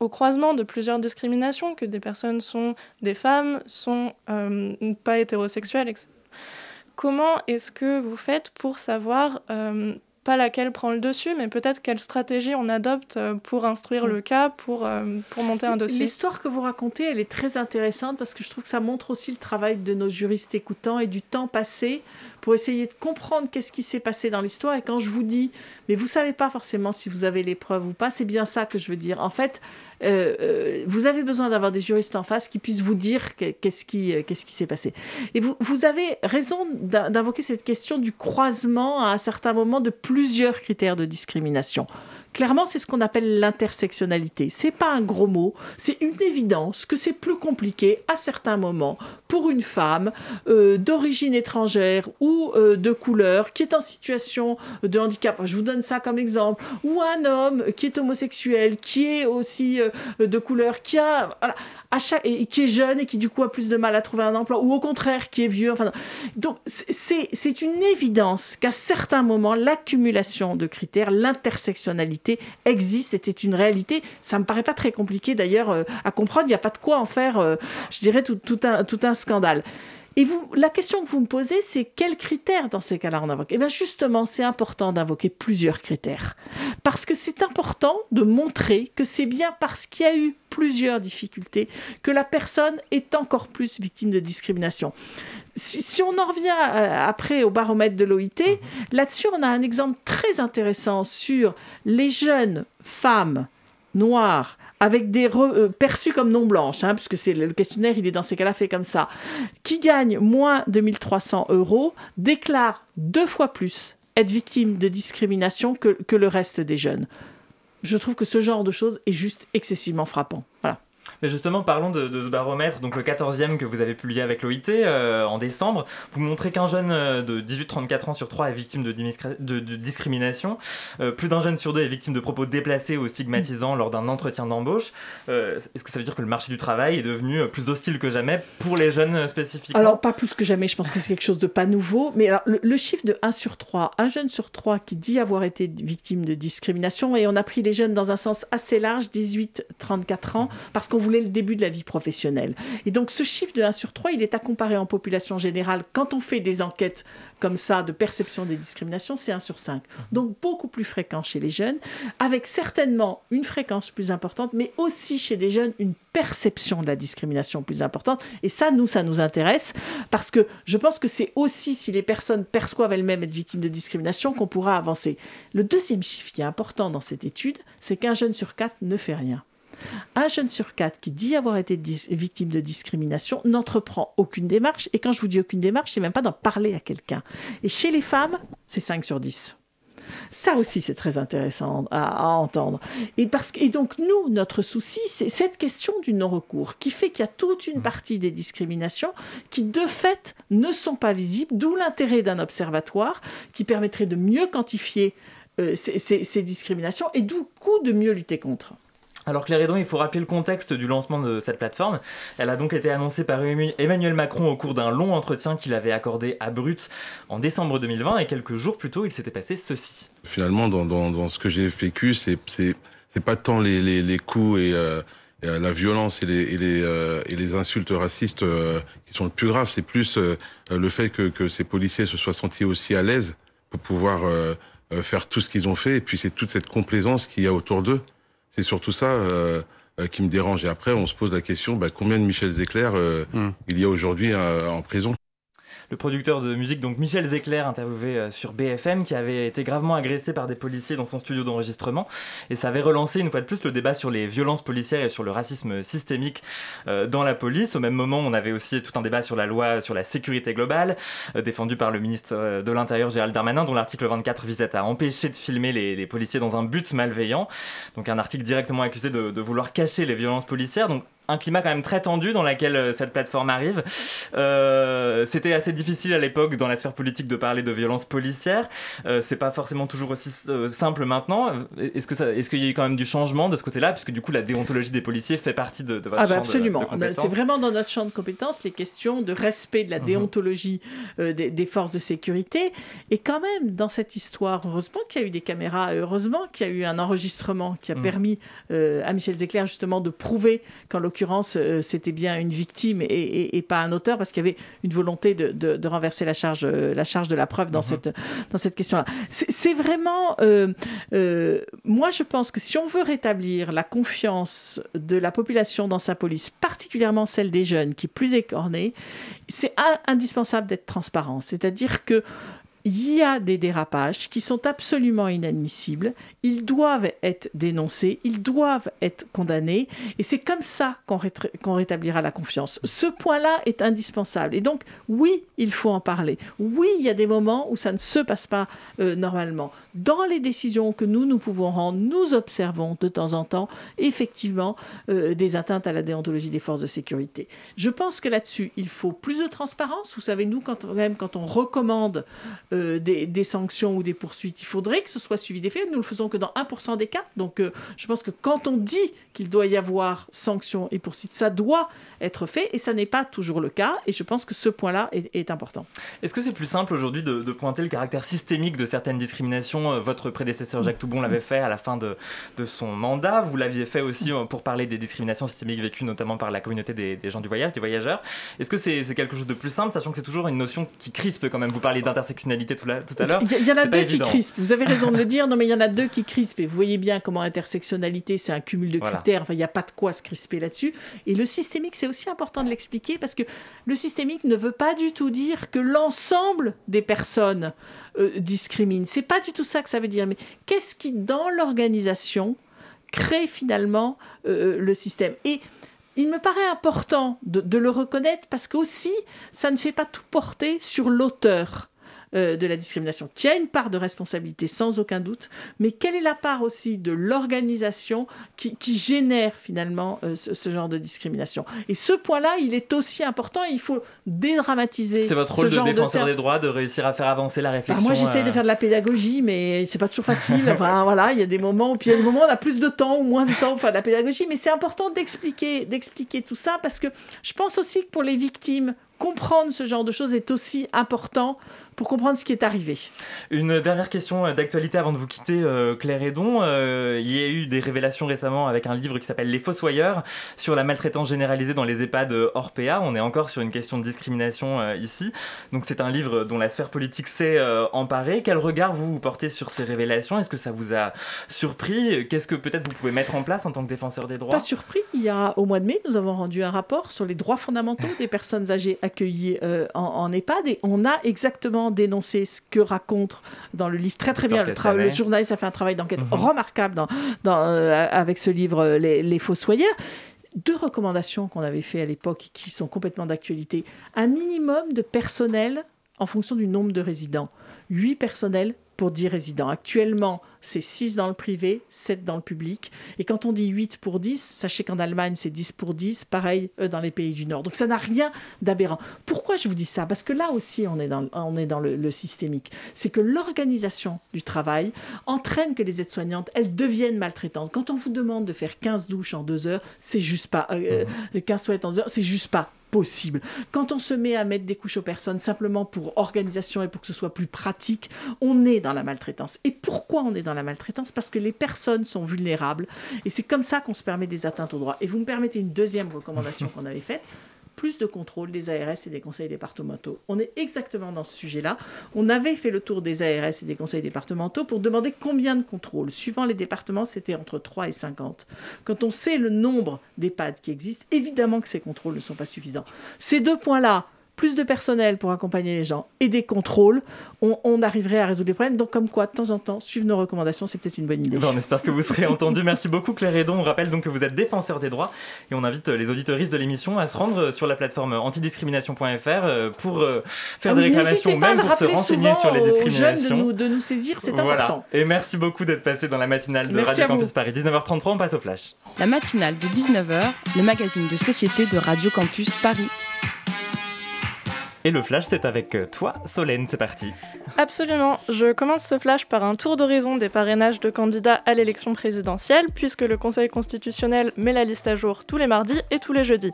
au croisement de plusieurs discriminations, que des personnes sont des femmes, sont euh, pas hétérosexuelles, etc. Comment est-ce que vous faites pour savoir hum, pas laquelle prend le dessus, mais peut-être quelle stratégie on adopte euh, pour instruire le cas, pour, euh, pour monter un dossier. L'histoire que vous racontez, elle est très intéressante parce que je trouve que ça montre aussi le travail de nos juristes écoutants et du temps passé pour essayer de comprendre qu'est-ce qui s'est passé dans l'histoire. Et quand je vous dis, mais vous savez pas forcément si vous avez les preuves ou pas, c'est bien ça que je veux dire. En fait, euh, euh, vous avez besoin d'avoir des juristes en face qui puissent vous dire qu'est-ce qui euh, qu'est-ce qui s'est passé. Et vous, vous avez raison d'invoquer cette question du croisement à un certain moment de plusieurs critères de discrimination. Clairement, c'est ce qu'on appelle l'intersectionnalité. C'est pas un gros mot, c'est une évidence que c'est plus compliqué à certains moments pour une femme euh, d'origine étrangère ou euh, de couleur qui est en situation de handicap. Je vous donne ça comme exemple. Ou un homme qui est homosexuel, qui est aussi euh, de couleur, qui a voilà, et qui est jeune et qui du coup a plus de mal à trouver un emploi, ou au contraire qui est vieux. Donc c'est une évidence qu'à certains moments, l'accumulation de critères, l'intersectionnalité existe, était une réalité. Ça me paraît pas très compliqué d'ailleurs à comprendre. Il n'y a pas de quoi en faire, je dirais, tout, tout, un, tout un scandale. Et vous, la question que vous me posez, c'est quels critères dans ces cas-là on invoque? Eh bien justement, c'est important d'invoquer plusieurs critères. Parce que c'est important de montrer que c'est bien parce qu'il y a eu plusieurs difficultés, que la personne est encore plus victime de discrimination. Si, si on en revient euh, après au baromètre de l'OIT, là-dessus, on a un exemple très intéressant sur les jeunes femmes noires avec des re- euh, perçues comme non blanches, hein, puisque c'est le questionnaire, il est dans ces cas-là fait comme ça, qui gagnent moins de 1300 euros, déclarent deux fois plus être victimes de discrimination que, que le reste des jeunes. Je trouve que ce genre de choses est juste excessivement frappant. Voilà. Mais justement, parlons de, ce baromètre, donc le 14e que vous avez publié avec l'OIT euh, en décembre. Vous montrez qu'un jeune euh, de 18-34 ans sur 3 est victime de, discrimination. Euh, plus d'un jeune sur deux est victime de propos déplacés ou stigmatisants lors d'un entretien d'embauche. Est-ce que ça veut dire que le marché du travail est devenu plus hostile que jamais pour les jeunes spécifiquement? Alors, pas plus que jamais, je pense que c'est quelque chose de pas nouveau. Mais alors, le, le chiffre de 1 sur 3, un jeune sur 3 qui dit avoir été victime de discrimination, et on a pris les jeunes dans un sens assez large, 18-34 ans, parce qu'on voulait le début de la vie professionnelle. Et donc, ce chiffre de 1 sur 3, il est à comparer en population générale. Quand on fait des enquêtes comme ça de perception des discriminations, c'est 1 sur 5. Donc, beaucoup plus fréquent chez les jeunes, avec certainement une fréquence plus importante, mais aussi chez des jeunes, une perception de la discrimination plus importante. Et ça, nous, ça nous intéresse parce que je pense que c'est aussi si les personnes perçoivent elles-mêmes être victimes de discrimination qu'on pourra avancer. Le deuxième chiffre qui est important dans cette étude, c'est qu'un jeune sur quatre ne fait rien. Un jeune sur quatre qui dit avoir été victime de discrimination n'entreprend aucune démarche. Et quand je vous dis aucune démarche, c'est même pas d'en parler à quelqu'un. Et chez les femmes, c'est 5 sur 10. Ça aussi, c'est très intéressant à, à entendre. Et, parce que, et donc, nous, notre souci, c'est cette question du non-recours qui fait qu'il y a toute une partie des discriminations qui, de fait, ne sont pas visibles, d'où l'intérêt d'un observatoire qui permettrait de mieux quantifier euh, ces, ces- ces discriminations et d'où le coup de mieux lutter contre. Alors Claire Hédon, il faut rappeler le contexte du lancement de cette plateforme. Elle a donc été annoncée par Emmanuel Macron au cours d'un long entretien qu'il avait accordé à Brut en décembre 2020 et quelques jours plus tôt, il s'était passé ceci. Finalement, dans, dans, dans ce que j'ai vécu, c'est pas tant les, les, les coups et, euh, la violence et les et les, euh, et les insultes racistes euh, qui sont le plus grave. C'est plus euh, le fait que, que ces policiers se soient sentis aussi à l'aise pour pouvoir euh, faire tout ce qu'ils ont fait. Et puis c'est toute cette complaisance qu'il y a autour d'eux. C'est surtout ça euh, euh, qui me dérange. Et après, on se pose la question bah, combien de Michel Zecler euh, Hmm. il y a aujourd'hui euh, en prison? Le producteur de musique, donc Michel Zecler, interviewé euh, sur BFM, qui avait été gravement agressé par des policiers dans son studio d'enregistrement. Et ça avait relancé une fois de plus le débat sur les violences policières et sur le racisme systémique euh, dans la police. Au même moment, on avait aussi tout un débat sur la loi sur la sécurité globale, euh, défendue par le ministre de l'Intérieur Gérald Darmanin, dont l'article 24 visait à empêcher de filmer les, les policiers dans un but malveillant. Donc un article directement accusé de, de vouloir cacher les violences policières. Donc un climat quand même très tendu dans lequel euh, cette plateforme arrive. Euh, C'était assez difficile à l'époque dans la sphère politique de parler de violences policières. Euh, c'est pas forcément toujours aussi euh, simple maintenant. Est-ce que est-ce qu'il y a eu quand même du changement de ce côté-là, puisque du coup la déontologie des policiers fait partie de, de votre Ah bah champ absolument. de compétences C'est vraiment dans notre champ de compétences les questions de respect de la Mhm. déontologie euh, des, des forces de sécurité. Et quand même, dans cette histoire, heureusement qu'il y a eu des caméras, heureusement qu'il y a eu un enregistrement qui a Mhm. permis à Michel Zecler justement de prouver qu'en l'occurrence euh, c'était bien une victime et, et- et pas un auteur, parce qu'il y avait une volonté de, de- de renverser la charge, euh, la charge de la preuve dans Mhm. cette, dans cette question-là. C'est vraiment... euh, euh, moi, je pense que si on veut rétablir la confiance de la population dans sa police, particulièrement celle des jeunes, qui est plus écornée, c'est indispensable d'être transparent. C'est-à-dire que il y a des dérapages qui sont absolument inadmissibles. Ils doivent être dénoncés, ils doivent être condamnés, et c'est comme ça qu'on rétablira la confiance. Ce point-là est indispensable. Et donc, oui, il faut en parler. Oui, il y a des moments où ça ne se passe pas euh, normalement. Dans les décisions que nous, nous pouvons rendre, nous observons de temps en temps, effectivement, euh, des atteintes à la déontologie des forces de sécurité. Je pense que là-dessus, il faut plus de transparence. Vous savez, nous, quand, même, quand on recommande euh, des, des sanctions ou des poursuites, il faudrait que ce soit suivi des faits. Nous le faisons que dans 1% des cas. Donc, euh, je pense que quand on dit qu'il doit y avoir sanctions et poursuites, ça doit être fait et ça n'est pas toujours le cas. Et je pense que ce point-là est, est important. Est-ce que c'est plus simple aujourd'hui de, de pointer le caractère systémique de certaines discriminations Euh, Votre prédécesseur Jacques Toubon l'avait fait à la fin de, de son mandat. Vous l'aviez fait aussi euh, pour parler des discriminations systémiques vécues notamment par la communauté des, des gens du voyage, des voyageurs. Est-ce que c'est quelque chose de plus simple, sachant que c'est toujours une notion qui crispe quand même? Vous parliez d'intersectionnalité tout, la- tout à l'heure. Il y, en a deux qui crispent. Vous avez raison de le dire. Non, mais il y en a deux qui qui crispe, et vous voyez bien comment intersectionnalité, c'est un cumul de Voilà. critères, enfin, il n'y a pas de quoi se crisper là-dessus. Et le systémique, c'est aussi important de l'expliquer, parce que le systémique ne veut pas du tout dire que l'ensemble des personnes euh, discriminent. C'est pas du tout ça que ça veut dire. Mais qu'est-ce qui, dans l'organisation, crée finalement euh, le système? Et il me paraît important de, de le reconnaître parce qu'aussi, ça ne fait pas tout porter sur l'auteur euh, de la discrimination, qui a une part de responsabilité sans aucun doute, mais quelle est la part aussi de l'organisation qui, qui génère finalement euh, ce, ce genre de discrimination? Et ce point-là, il est aussi important et il faut dédramatiser C'est votre ce rôle de défenseur des droits de réussir à faire avancer la Bah, réflexion. moi, j'essaie de euh, faire de la pédagogie, mais c'est pas toujours facile. Enfin, voilà, il y a des moments, où- puis il y a des moments où on a plus de temps ou moins de temps pour faire de la pédagogie, mais c'est important d'expliquer, d'expliquer tout ça parce que je pense aussi que pour les victimes, comprendre ce genre de choses est aussi important pour comprendre ce qui est arrivé. Une dernière question d'actualité avant de vous quitter, euh, Claire Edon. Euh, il y a eu des révélations récemment avec un livre qui s'appelle Les Fossoyeurs sur la maltraitance généralisée dans les EHPAD hors PA. On est encore sur une question de discrimination euh, ici. Donc c'est un livre dont la sphère politique s'est emparée. Quel regard vous, vous portez sur ces révélations? Est-ce que ça vous a surpris? Qu'est-ce que peut-être vous pouvez mettre en place en tant que défenseur des droits? Pas surpris, il y a au mois de mai, nous avons rendu un rapport sur les droits fondamentaux des personnes âgées accueillies euh, en, en EHPAD et on a exactement dénoncé ce que raconte dans le livre très très bien. Le, journaliste a fait un travail d'enquête Mhm. remarquable dans, dans, euh, avec ce livre euh, Les, les Fossoyeurs. Deux recommandations qu'on avait fait à l'époque qui sont complètement d'actualité. Un minimum de personnel en fonction du nombre de résidents. 8 personnels pour 10 résidents. Actuellement, c'est 6 dans le privé, 7 dans le public. Et quand on dit 8 pour 10, sachez qu'en Allemagne, c'est 10 pour 10, pareil euh, dans les pays du Nord. Donc ça n'a rien d'aberrant. Pourquoi je vous dis ça? Parce que là aussi, on est dans, on est dans le, le systémique. C'est que l'organisation du travail entraîne que les aides-soignantes, elles deviennent maltraitantes. Quand on vous demande de faire 15 douches en 2 heures, c'est juste pas... euh, euh, 15 toilettes en 2 heures, c'est juste pas possible. Quand on se met à mettre des couches aux personnes simplement pour organisation et pour que ce soit plus pratique, on est dans la maltraitance. Et pourquoi on est dans la maltraitance? Parce que les personnes sont vulnérables et c'est comme ça qu'on se permet des atteintes aux droits. Et vous me permettez une deuxième recommandation qu'on avait faite plus de contrôle des ARS et des conseils départementaux. On est exactement dans ce sujet-là. On avait fait le tour des ARS et des conseils départementaux pour demander combien de contrôles. Suivant les départements, c'était entre 3 et 50. Quand on sait le nombre d'EHPAD qui existent, évidemment que ces contrôles ne sont pas suffisants. Ces deux points-là, plus de personnel pour accompagner les gens et des contrôles, on, on arriverait à résoudre les problèmes. Donc, comme quoi, de temps en temps, suivre nos recommandations, c'est peut-être une bonne idée. Ben, on espère que vous serez entendu. Merci beaucoup Claire Edon. On rappelle donc que vous êtes défenseur des droits et on invite les auditeuristes de l'émission à se rendre sur la plateforme antidiscrimination.fr euh, pour euh, faire Ah des réclamations même pour se renseigner sur les aux jeunes de discriminations. nous, de nous saisir, c'est Voilà. important. Et merci beaucoup d'être passé dans la matinale de Merci Radio. Campus Paris. 19h33, on passe au flash. La matinale de 19h, le magazine de société de Radio Campus Paris. Et le flash, c'est avec euh, toi, Solène. C'est parti. Absolument. Je commence ce flash par un tour d'horizon des parrainages de candidats à l'élection présidentielle, puisque le Conseil constitutionnel met la liste à jour tous les mardis et tous les jeudis.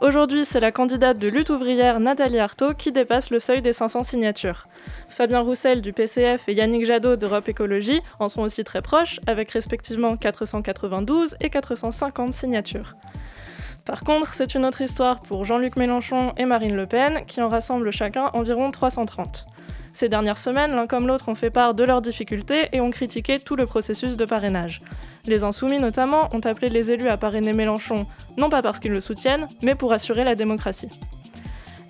Aujourd'hui, c'est la candidate de lutte ouvrière Nathalie Arthaud qui dépasse le seuil des 500 signatures. Fabien Roussel du PCF et Yannick Jadot d'Europe Écologie en sont aussi très proches, avec respectivement 492 et 450 signatures. Par contre, c'est une autre histoire pour Jean-Luc Mélenchon et Marine Le Pen, qui en rassemblent chacun environ 330. Ces dernières semaines, l'un comme l'autre ont fait part de leurs difficultés et ont critiqué tout le processus de parrainage. Les insoumis notamment ont appelé les élus à parrainer Mélenchon, non pas parce qu'ils le soutiennent, mais pour assurer la démocratie.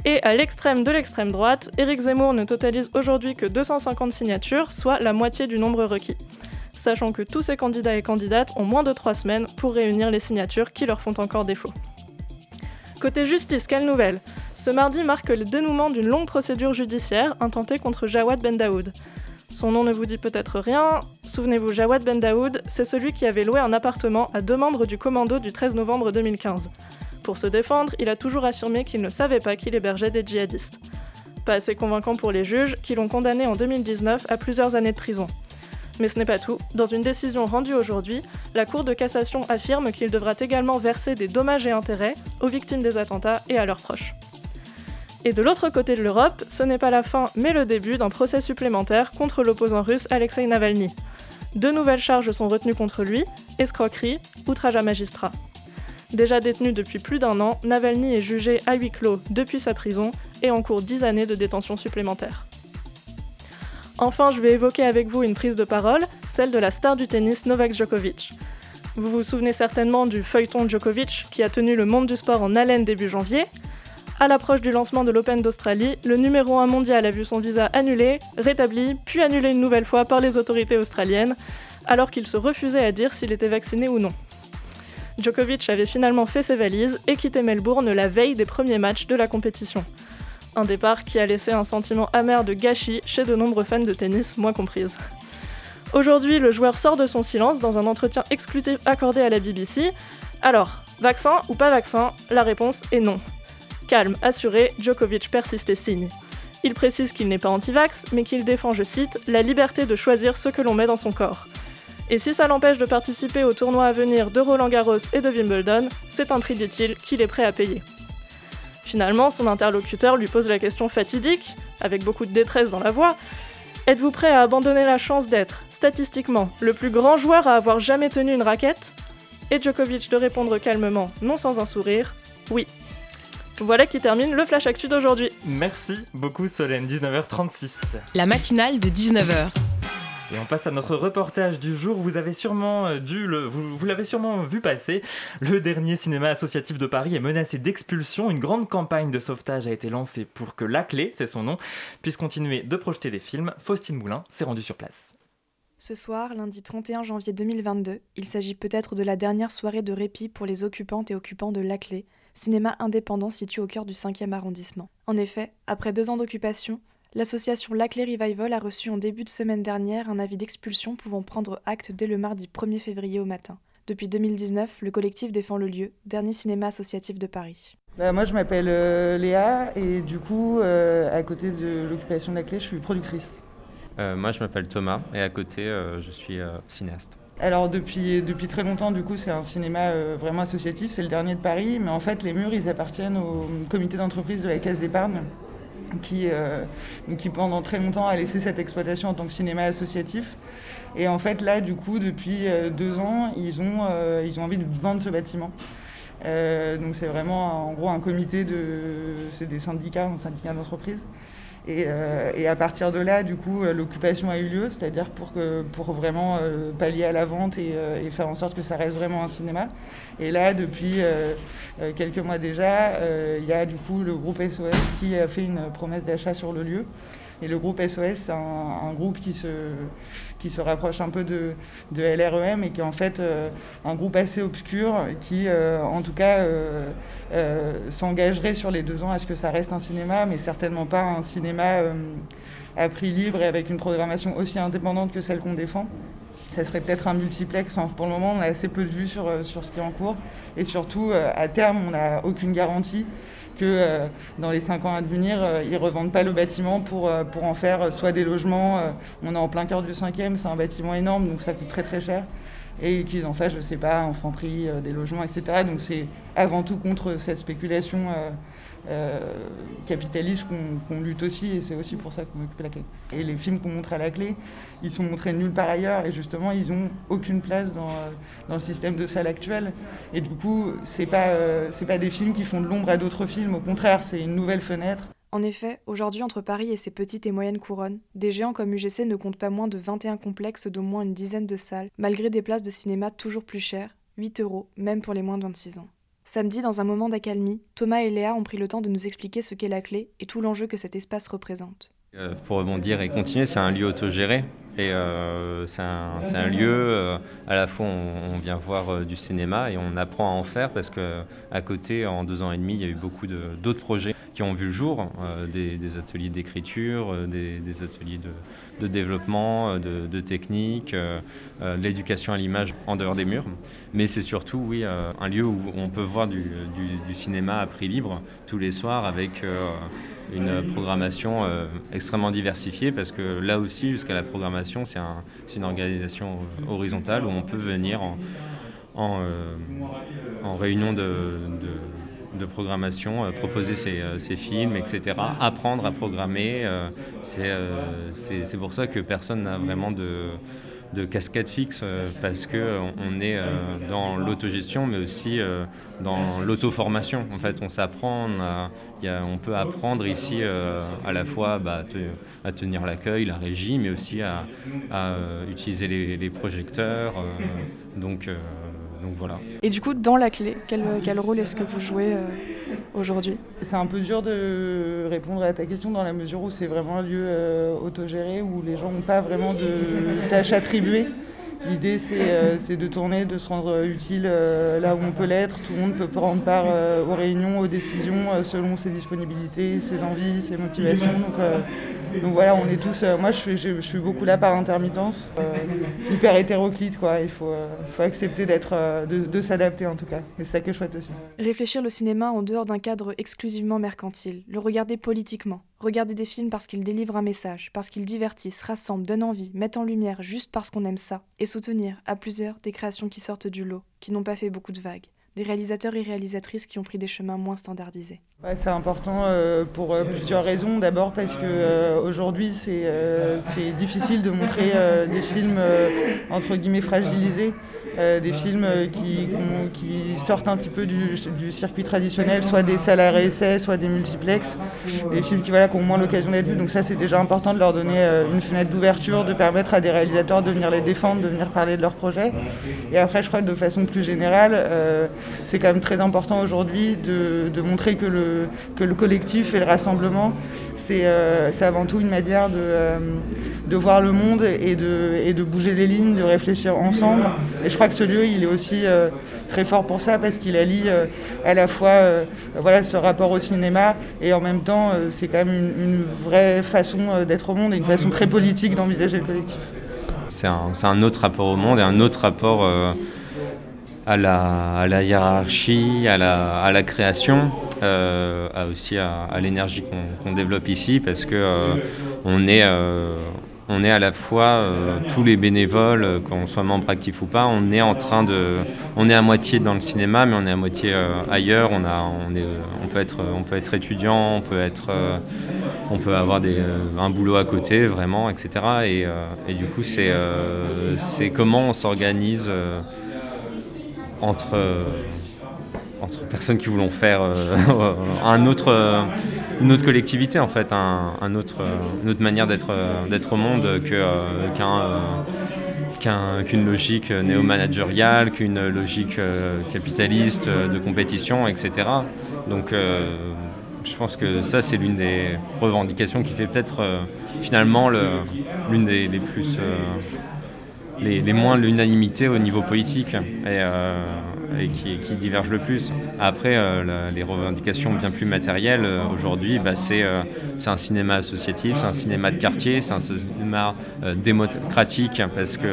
Et à l'extrême de l'extrême droite, Éric Zemmour ne totalise aujourd'hui que 250 signatures, soit la moitié du nombre requis. Sachant que tous ces candidats et candidates ont moins de 3 semaines pour réunir les signatures qui leur font encore défaut. Côté justice, quelle nouvelle? Ce mardi marque le dénouement d'une longue procédure judiciaire intentée contre Jawad Ben Daoud. Son nom ne vous dit peut-être rien. Souvenez-vous, Jawad Ben Daoud, c'est celui qui avait loué un appartement à deux membres du commando du 13 novembre 2015. Pour se défendre, il a toujours affirmé qu'il ne savait pas qu'il hébergeait des djihadistes. Pas assez convaincant pour les juges, qui l'ont condamné en 2019 à plusieurs années de prison. Mais ce n'est pas tout. Dans une décision rendue aujourd'hui, la Cour de cassation affirme qu'il devra également verser des dommages et intérêts aux victimes des attentats et à leurs proches. Et de l'autre côté de l'Europe, ce n'est pas la fin, mais le début d'un procès supplémentaire contre l'opposant russe Alexei Navalny. Deux nouvelles charges sont retenues contre lui escroquerie, outrage à magistrat. Déjà détenu depuis plus d'un an, Navalny est jugé à huis clos depuis sa prison et encourt 10 années de détention supplémentaire. Enfin, je vais évoquer avec vous une prise de parole, celle de la star du tennis Novak Djokovic. Vous vous souvenez certainement du feuilleton Djokovic qui a tenu le monde du sport en haleine début janvier. À l'approche du lancement de l'Open d'Australie, le numéro 1 mondial a vu son visa annulé, rétabli, puis annulé une nouvelle fois par les autorités australiennes, alors qu'il se refusait à dire s'il était vacciné ou non. Djokovic avait finalement fait ses valises et quitté Melbourne la veille des premiers matchs de la compétition. Un départ qui a laissé un sentiment amer de gâchis chez de nombreux fans de tennis, moi comprise. Aujourd'hui, le joueur sort de son silence dans un entretien exclusif accordé à la BBC. Alors, vaccin ou pas vaccin? La réponse est non. Calme, assuré, Djokovic persiste et signe. Il précise qu'il n'est pas anti-vax, mais qu'il défend, je cite, la liberté de choisir ce que l'on met dans son corps. Et si ça l'empêche de participer au tournoi à venir de Roland Garros et de Wimbledon, c'est un prix, dit-il, qu'il est prêt à payer. Finalement, son interlocuteur lui pose la question fatidique, avec beaucoup de détresse dans la voix Êtes-vous prêt à abandonner la chance d'être, statistiquement, le plus grand joueur à avoir jamais tenu une raquette? Et Djokovic de répondre calmement, non sans un sourire Oui. Voilà qui termine le Flash Actu d'aujourd'hui. Merci beaucoup Solène, 19h36. La matinale de 19h. Et on passe à notre reportage du jour. Vous avez sûrement euh, dû le, vous, l'avez sûrement vu passer. Le dernier cinéma associatif de Paris est menacé d'expulsion. Une grande campagne de sauvetage a été lancée pour que La Clé, c'est son nom, puisse continuer de projeter des films. Faustine Moulin s'est rendue sur place. Ce soir, lundi 31 janvier 2022, il s'agit peut-être de la dernière soirée de répit pour les occupantes et occupants de La Clé, cinéma indépendant situé au cœur du 5e arrondissement. En effet, après deux ans d'occupation, l'association La Clé Revival a reçu en début de semaine dernière un avis d'expulsion pouvant prendre acte dès le mardi 1er février au matin. Depuis 2019, le collectif défend le lieu, dernier cinéma associatif de Paris. Bah, moi, je m'appelle euh, Léa et du coup, euh, à côté de l'occupation de la clé, je suis productrice. Euh, moi, je m'appelle Thomas et à côté, euh, je suis euh, cinéaste. Alors depuis, depuis très longtemps, du coup, c'est un cinéma euh, vraiment associatif, c'est le dernier de Paris, mais en fait, les murs, ils appartiennent au comité d'entreprise de la Caisse d'épargne, qui, euh, qui pendant très longtemps a laissé cette exploitation en tant que cinéma associatif. Et en fait, là, du coup, depuis euh, deux ans, ils ont, euh, ils ont envie de vendre ce bâtiment. Donc c'est vraiment en gros un comité de... C'est des syndicats, un syndicat d'entreprise. Et, euh, et, à partir de là, du coup, euh, l'occupation a eu lieu, c'est-à-dire pour, que, pour vraiment euh, pallier à la vente et, euh, et, faire en sorte que ça reste vraiment un cinéma. Et là, depuis euh, quelques mois déjà, il y a du coup le groupe SOS qui a fait une promesse d'achat sur le lieu. Et le groupe SOS, c'est un, un, groupe qui se, qui se rapproche un peu de, LREM et qui est en fait euh, un groupe assez obscur qui, euh, en tout cas, euh, s'engagerait sur les deux ans à ce que ça reste un cinéma, mais certainement pas un cinéma à prix libre et avec une programmation aussi indépendante que celle qu'on défend. Ça serait peut-être un multiplex. Pour le moment, on a assez peu de vues sur, sur ce qui est en cours. Et surtout, à terme, on n'a aucune garantie que euh, dans les 5 ans à venir, euh, ils ne revendent pas le bâtiment pour, euh, en faire soit des logements. on est en plein cœur du 5e, c'est un bâtiment énorme, donc ça coûte très très cher. Et qu'ils en fassent, je ne sais pas, en franc-prix, des logements, etc. Donc c'est avant tout contre cette spéculation euh, capitaliste qu'on qu lutte aussi, et c'est aussi pour ça qu'on occupe la clé. Et les films qu'on montre à la clé, ils sont montrés nulle part ailleurs, et justement, ils n'ont aucune place dans, euh, dans, le système de salle actuel. Et du coup, c'est pas, euh, pas des films qui font de l'ombre à d'autres films, au contraire, c'est une nouvelle fenêtre. En effet, aujourd'hui, entre Paris et ses petites et moyennes couronnes, des géants comme UGC ne comptent pas moins de 21 complexes d'au moins une dizaine de salles, malgré des places de cinéma toujours plus chères, 8 euros, même pour les moins de 26 ans. Samedi, dans un moment d'accalmie, Thomas et Léa ont pris le temps de nous expliquer ce qu'est la clé et tout l'enjeu que cet espace représente. Euh, pour rebondir et continuer, c'est un lieu autogéré. Et euh, c'est un, lieu, euh, à la fois on, on vient voir euh, du cinéma et on apprend à en faire parce qu'à côté, en deux ans et demi, il y a eu beaucoup d'autres projets qui ont vu le jour, des, ateliers d'écriture, des, ateliers de, développement, de, technique, de l'éducation à l'image en dehors des murs. Mais c'est surtout, oui, un lieu où on peut voir du, cinéma à prix libre tous les soirs avec une programmation extrêmement diversifiée parce que là aussi, jusqu'à la programmation, c'est un, une organisation horizontale où on peut venir en, euh, réunion de, programmation, euh, proposer ses, ses, films, etc., apprendre à programmer. c'est pour ça que personne n'a vraiment de de cascade fixe parce que on est dans l'autogestion, mais aussi dans l'auto-formation. En fait, on s'apprend, on, peut apprendre ici à la fois bah, à tenir l'accueil, la régie, mais aussi à, utiliser les, projecteurs. donc donc voilà. Et du coup, dans la clé, quel, quel rôle est-ce que vous jouez euh, aujourd'hui C'est un peu dur de répondre à ta question dans la mesure où c'est vraiment un lieu euh, autogéré où les gens n'ont pas vraiment de tâches attribuées. L'idée, euh, c'est de tourner, de se rendre utile là où on peut l'être. Tout le monde peut prendre part aux réunions, aux décisions selon ses disponibilités, ses envies, ses motivations. Voilà, on est tous. Euh, moi, je suis, beaucoup là par intermittence, euh, hyper hétéroclite, quoi. Il faut, euh, faut accepter d'être, de, s'adapter en tout cas. Et c'est ça qui est chouette aussi. Réfléchir le cinéma en dehors d'un cadre exclusivement mercantile, le regarder politiquement, regarder des films parce qu'ils délivrent un message, parce qu'ils divertissent, rassemblent, donnent envie, mettent en lumière juste parce qu'on aime ça, et soutenir à plusieurs des créations qui sortent du lot, qui n'ont pas fait beaucoup de vagues des réalisateurs et réalisatrices qui ont pris des chemins moins standardisés. C'est important euh, pour euh, plusieurs raisons. D'abord parce que euh, aujourd'hui c'est difficile de montrer des films entre guillemets fragilisés, des films qui, qui, sortent un petit peu du, circuit traditionnel, soit des salles à soit des multiplex, des films qui, voilà, qui ont moins l'occasion d'être vus. Donc ça c'est déjà important de leur donner une fenêtre d'ouverture, de permettre à des réalisateurs de venir les défendre, de venir parler de leurs projets. Et après je crois que de façon plus générale, c'est quand même très important aujourd'hui de, montrer que le, que le collectif et le rassemblement, c'est euh, avant tout une manière de, euh, de voir le monde et de, et de bouger les lignes, de réfléchir ensemble. Et je crois que ce lieu, il est aussi euh, très fort pour ça parce qu'il allie à la fois voilà, ce rapport au cinéma et en même temps, c'est quand même une, vraie façon d'être au monde et une façon très politique d'envisager le collectif. C'est un, un, autre rapport au monde et un autre rapport à la, hiérarchie, à la, création, euh, aussi à, l'énergie qu'on développe ici, parce que euh, on est euh, on est à la fois tous les bénévoles, qu'on soit membre actif ou pas, on est en train de, on est à moitié dans le cinéma, mais on est à moitié ailleurs. On a, on est, on peut être, on peut être étudiant, on peut être, on peut avoir des, un boulot à côté, vraiment, etc. Et, et du coup, c'est, c'est comment on s'organise entre, entre personnes qui voulont faire euh, un autre, euh, une autre collectivité, en fait, un, autre, une autre manière d'être, au monde qu'un, qu'une logique néo-managériale, qu'une logique euh, capitaliste de compétition, etc. Donc je pense que ça, c'est l'une des revendications qui fait peut-être finalement l'une des, les plus les, moins l'unanimité au niveau politique et, euh, qui, qui, divergent le plus. Après, euh, les revendications bien plus matérielles, euh, aujourd'hui, bah, c'est un cinéma associatif, c'est un cinéma de quartier, c'est un cinéma démocratique parce que,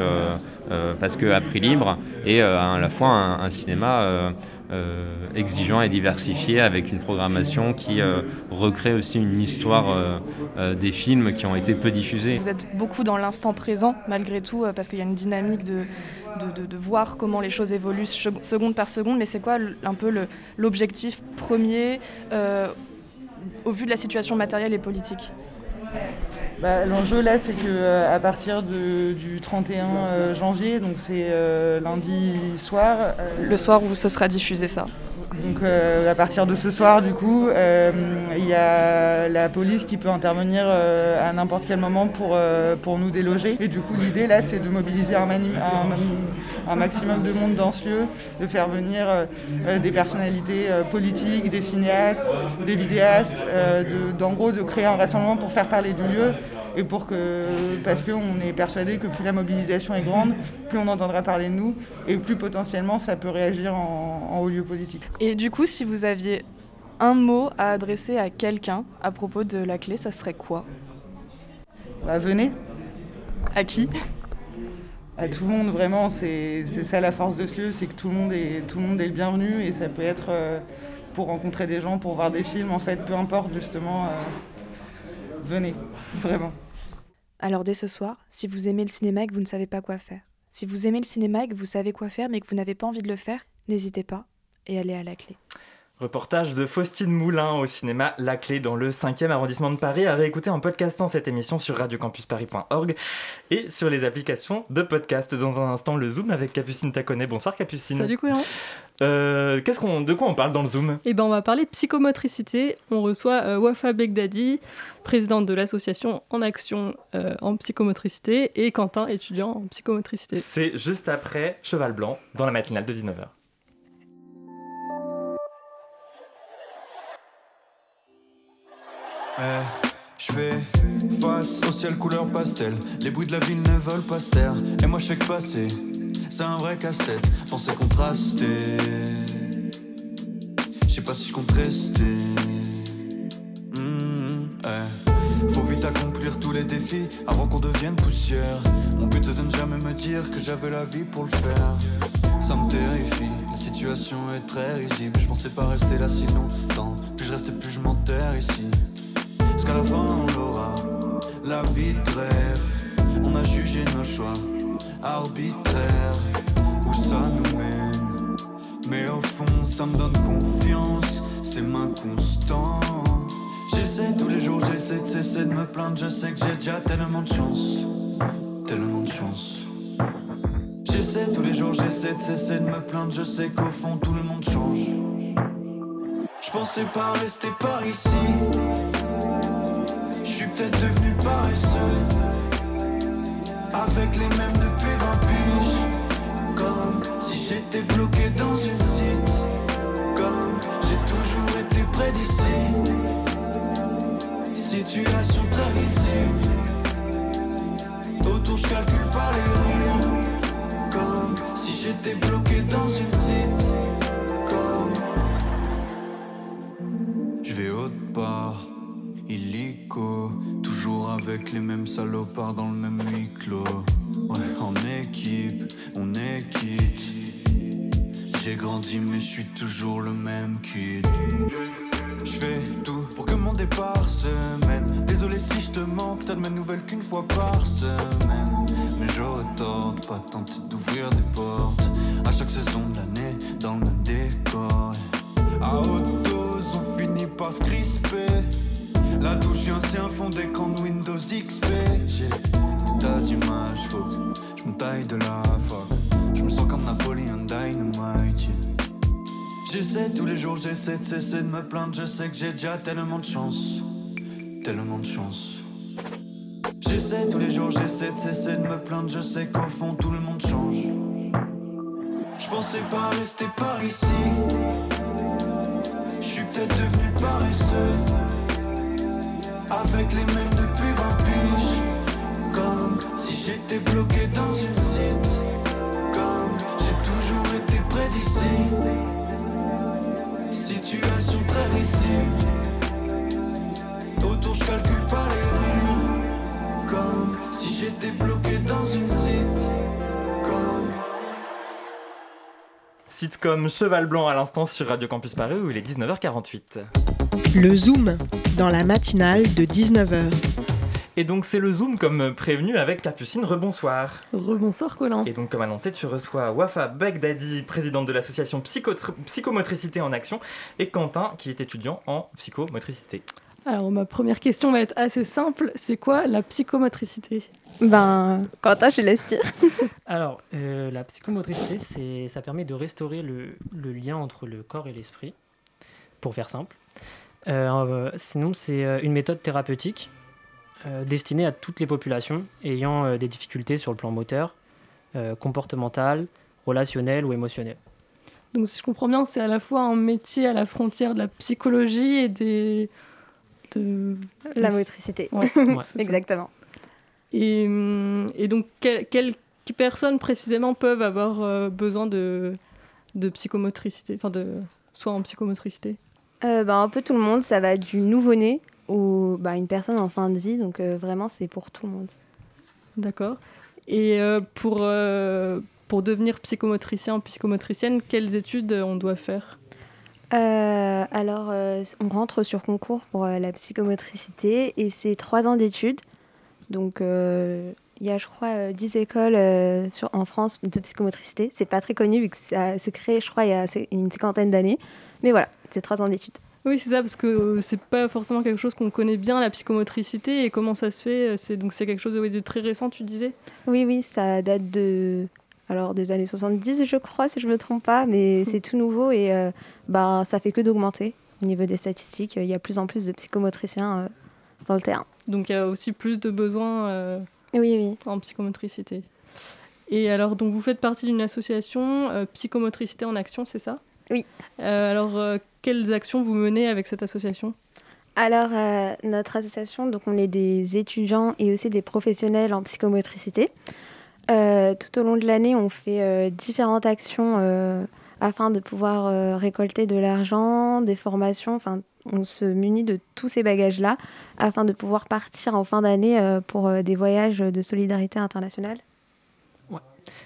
parce que à prix libre et à la fois un cinéma euh, exigeant et diversifié avec une programmation qui euh, recrée aussi une histoire euh, des films qui ont été peu diffusés. Vous êtes beaucoup dans l'instant présent malgré tout parce qu'il y a une dynamique de, voir comment les choses évoluent seconde par seconde, mais c'est quoi un peu l'objectif premier au vu de la situation matérielle et politique? Bah, L'enjeu là, c'est qu'à partir du 31 janvier, donc c'est lundi soir. Le soir où ce sera diffusé ça? Donc euh, à partir de ce soir, du coup, euh, il y a la police qui peut intervenir euh, à n'importe quel moment pour, pour nous déloger. Et du coup, l'idée là, c'est de mobiliser un, un, maximum de monde dans ce lieu, de faire venir des personnalités politiques, des cinéastes, des vidéastes, d'en gros de créer un rassemblement pour faire parler du lieu et pour que, parce qu'on est persuadé que plus la mobilisation est grande, plus on entendra parler de nous et plus potentiellement ça peut réagir en, haut lieu politique. Et du coup, si vous aviez un mot à adresser à quelqu'un à propos de la clé, ça serait quoi? Bah, Venez. À qui? À tout le monde, vraiment, c'est ça la force de ce lieu, c'est que tout le, monde est, tout le monde est le bienvenu et ça peut être euh, pour rencontrer des gens, pour voir des films, en fait, peu importe justement. Euh, venez, vraiment. Alors dès ce soir, si vous aimez le cinéma et que vous ne savez pas quoi faire, si vous aimez le cinéma et que vous savez quoi faire mais que vous n'avez pas envie de le faire, n'hésitez pas et allez à la clé. Reportage de Faustine Moulin au cinéma La Clé dans le 5e arrondissement de Paris à réécouter en podcastant cette émission sur radiocampusparis.org et sur les applications de podcast. Dans un instant, le Zoom avec Capucine Taconnet. Bonsoir Capucine. Salut Courant. Euh, qu'est-ce qu'on, de quoi on parle dans le Zoom? Eh ben, on va parler psychomotricité. On reçoit euh, Wafa Begdadi, présidente de l'association En Action euh, en psychomotricité, et Quentin, étudiant en psychomotricité. C'est juste après Cheval Blanc dans la matinale de 19h. Eh, je fais face au ciel couleur pastel. Les bruits de la ville ne veulent pas se taire. Et moi je fais que passer. C'est un vrai casse-tête. Penser contraster. Je sais pas si je compte rester. Hmm, eh. Faut vite accomplir tous les défis avant qu'on devienne poussière. Mon but c'est de ne jamais me dire que j'avais la vie pour le faire. Ça me terrifie, la situation est très risible. Je pensais pas rester là si longtemps. Plus je restais, plus je m'enterre ici. Parce qu'à la fin on l'aura, la vie de rêve. On a jugé nos choix arbitraires, où ça nous mène. Mais au fond, ça me donne confiance, c'est ma constante. J'essaie tous les jours, j'essaie de cesser de me plaindre. Je sais que j'ai déjà tellement de chance, tellement de chance. J'essaie tous les jours, j'essaie de cesser de me plaindre. Je sais qu'au fond, tout le monde change. Je pensais pas rester par ici. Peut-être devenu paresseux. Avec les mêmes depuis 20 piges. Comme si j'étais bloqué dans une cite. Comme j'ai toujours été près d'ici. Situation très risible. Autour, je calcule pas les rires. Comme si j'étais bloqué dans une cite. Avec les mêmes salopards dans le même huis clos. Ouais, en équipe, on est quitte. J'ai grandi, mais je suis toujours le même kid. Je fais tout pour que mon départ se mène. Désolé si je te manque, t'as de mes nouvelles qu'une fois par semaine. Mais de pas tenter d'ouvrir des portes. À chaque saison de l'année, dans le même décor. À haute dose, on finit par se crisper. La douche vient, c'est un fond d'écran de Windows XP. J'ai tas d'images, faut je me taille de la fac. Je me sens comme Napoléon Dynamite. J'essaie tous les jours, j'essaie de cesser de me plaindre. Je sais que j'ai déjà tellement de chance, tellement de chance. J'essaie tous les jours, j'essaie de cesser de me plaindre. Je sais qu'au fond, tout le monde change. Je pensais pas rester par ici. Je suis peut-être devenu paresseux. Avec les mêmes depuis 20 piges. Comme si j'étais bloqué dans une cite. Comme j'ai toujours été près d'ici. Situation très risible. Autour, je calcule pas les rires. Comme si j'étais bloqué dans une cite. Comme Sitcom Cheval Blanc à l'instant sur Radio Campus Paris où il est 19h48. Le Zoom, dans la matinale de 19h. Et donc c'est le Zoom comme prévenu avec Capucine, rebonsoir. Rebonsoir Colin. Et donc comme annoncé, tu reçois Wafa Bagdadi, présidente de l'association Psycho- Psychomotricité en Action, et Quentin qui est étudiant en psychomotricité. Alors ma première question va être assez simple. C'est quoi la psychomotricité? Ben, Quentin, je laisse dire. Alors, euh, la psychomotricité, c'est, ça permet de restaurer le, le lien entre le corps et l'esprit, pour faire simple. Euh, euh, sinon, c'est euh, une méthode thérapeutique euh, destinée à toutes les populations ayant euh, des difficultés sur le plan moteur, euh, comportemental, relationnel ou émotionnel. Donc si je comprends bien, c'est à la fois un métier à la frontière de la psychologie et des... De... La motricité. Ouais. Exactement. Et, hum, et donc, quelles, personnes précisément peuvent avoir besoin de, de psychomotricité, enfin de soit en psychomotricité? Euh, ben, un peu tout le monde, ça va du nouveau-né ou ben, une personne en fin de vie, donc euh, vraiment c'est pour tout le monde. D'accord. Et euh, pour, euh, pour devenir psychomotricien, psychomotricienne, quelles études on doit faire? Alors, on rentre sur concours pour la psychomotricité et c'est trois ans d'études. Donc, il y a, je crois, euh, 10 écoles euh, sur, en France de psychomotricité. C'est pas très connu vu que ça s'est créé, je crois, il y a une cinquantaine d'années. Mais voilà, c'est trois ans d'études. Oui, c'est ça, parce que euh, c'est pas forcément quelque chose qu'on connaît bien, la psychomotricité, et comment ça se fait. euh, C'est donc c'est quelque chose de, très récent, tu disais? Oui, oui, ça date de. Alors, des années 70, je crois, si je me trompe pas, mais c'est tout nouveau et euh, bah, ça fait que d'augmenter au niveau des statistiques. Il y a plus en plus de psychomotriciens euh, dans le terrain. Donc il y a aussi plus de besoins euh, Oui, oui. en psychomotricité. Et alors, donc vous faites partie d'une association Psychomotricité en Action, c'est ça? Oui. Euh, alors, euh, quelles actions vous menez avec cette association? Alors, euh, notre association, donc on est des étudiants et aussi des professionnels en psychomotricité. Euh, tout au long de l'année, on fait euh, différentes actions euh, afin de pouvoir euh, récolter de l'argent, des formations. Enfin, on se munit de tous ces bagages-là afin de pouvoir partir en fin d'année euh, pour euh, des voyages de solidarité internationale.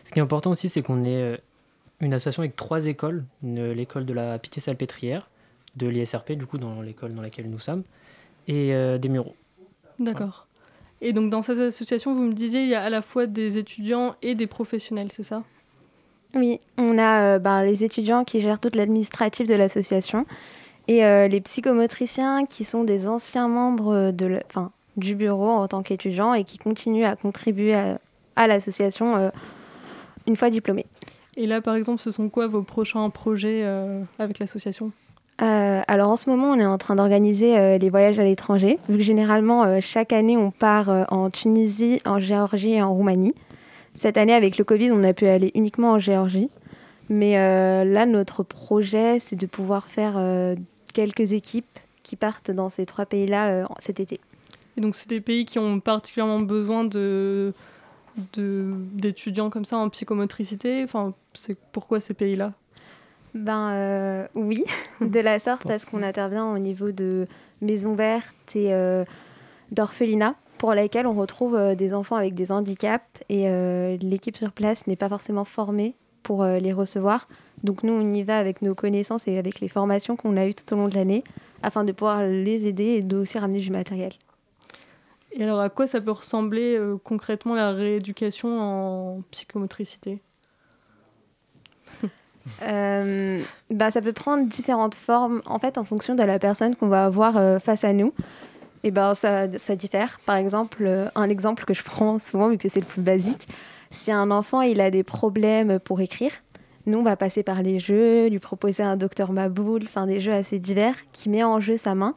Ce qui est important aussi, c'est qu'on est euh, une association avec trois écoles. L'école de la Pitié-Salpêtrière, de l'ISRP, du coup, dans l'école dans laquelle nous sommes, et euh, des Mureaux. D'accord. Et donc, dans cette association, vous me disiez, il y a à la fois des étudiants et des professionnels, c'est ça? Oui, on a euh, ben, les étudiants qui gèrent toute l'administratif de l'association et euh, les psychomotriciens qui sont des anciens membres de le- enfin, du bureau en tant qu'étudiants et qui continuent à contribuer à, à l'association euh, une fois diplômés. Et là, par exemple, ce sont quoi vos prochains projets euh, avec l'association? Euh, alors en ce moment, on est en train d'organiser euh, les voyages à l'étranger, vu que généralement, euh, chaque année, on part en Tunisie, en Géorgie et en Roumanie. Cette année, avec le Covid, on a pu aller uniquement en Géorgie. Mais là, notre projet, c'est de pouvoir faire quelques équipes qui partent dans ces trois pays-là cet été. Et donc, c'est des pays qui ont particulièrement besoin de- d'étudiants comme ça en psychomotricité. Enfin, c'est pourquoi ces pays-là? Ben euh, oui, de la sorte à ce qu'on intervient au niveau de maisons vertes et euh, d'orphelinats pour lesquels on retrouve euh, des enfants avec des handicaps et euh, l'équipe sur place n'est pas forcément formée pour les recevoir. Donc nous, on y va avec nos connaissances et avec les formations qu'on a eues tout au long de l'année afin de pouvoir les aider et de aussi ramener du matériel. Et alors, à quoi ça peut ressembler euh, concrètement la rééducation en psychomotricité? Euh, bah, ça peut prendre différentes formes en fait en fonction de la personne qu'on va avoir euh, face à nous. Et ben ça, ça diffère. Par exemple, un exemple que je prends souvent vu que c'est le plus basique, si un enfant il a des problèmes pour écrire, nous on va passer par les jeux, lui proposer un docteur Maboul, enfin des jeux assez divers qui met en jeu sa main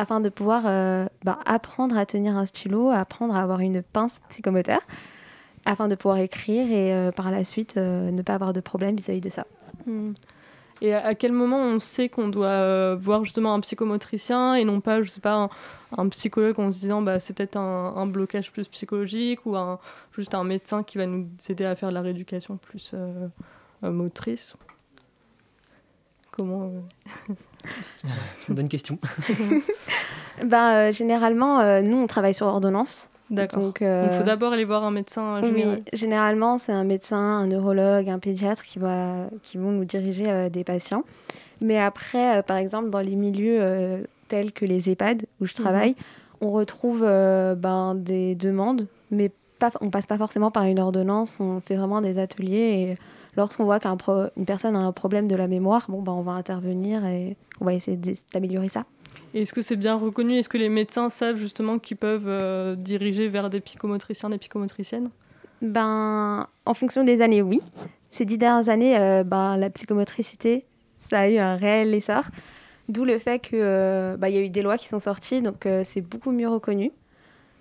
afin de pouvoir euh, bah, apprendre à tenir un stylo, apprendre à avoir une pince psychomoteur afin de pouvoir écrire et euh, par la suite euh, ne pas avoir de problème vis-à-vis de ça. Hmm. Et à, quel moment on sait qu'on doit voir justement un psychomotricien et non pas, je sais pas, un, psychologue en se disant bah, c'est peut-être un, blocage plus psychologique ou juste un médecin qui va nous aider à faire de la rééducation plus motrice? Comment euh, C'est une bonne question. Ben, euh, généralement, euh, nous, on travaille sur ordonnance. D'accord. Donc, Il faut d'abord aller voir un médecin oui, général. généralement, c'est un médecin, un neurologue, un pédiatre qui, va, qui vont nous diriger euh, des patients. Mais après, euh, par exemple, dans les milieux euh, tels que les EHPAD où je Mhm. travaille, on retrouve euh, ben, des demandes, mais pas, on passe pas forcément par une ordonnance. On fait vraiment des ateliers et lorsqu'on voit qu'une personne a un problème de la mémoire, bon, ben, on va intervenir et on va essayer d'améliorer ça. Est-ce que c'est bien reconnu? Est-ce que les médecins savent justement qu'ils peuvent euh, diriger vers des psychomotriciens, des psychomotriciennes? Ben, en fonction des années, oui. Ces dix dernières années, euh, ben, la psychomotricité, ça a eu un réel essor. D'où le fait qu'il ben, il y a eu des lois qui sont sorties, donc euh, c'est beaucoup mieux reconnu.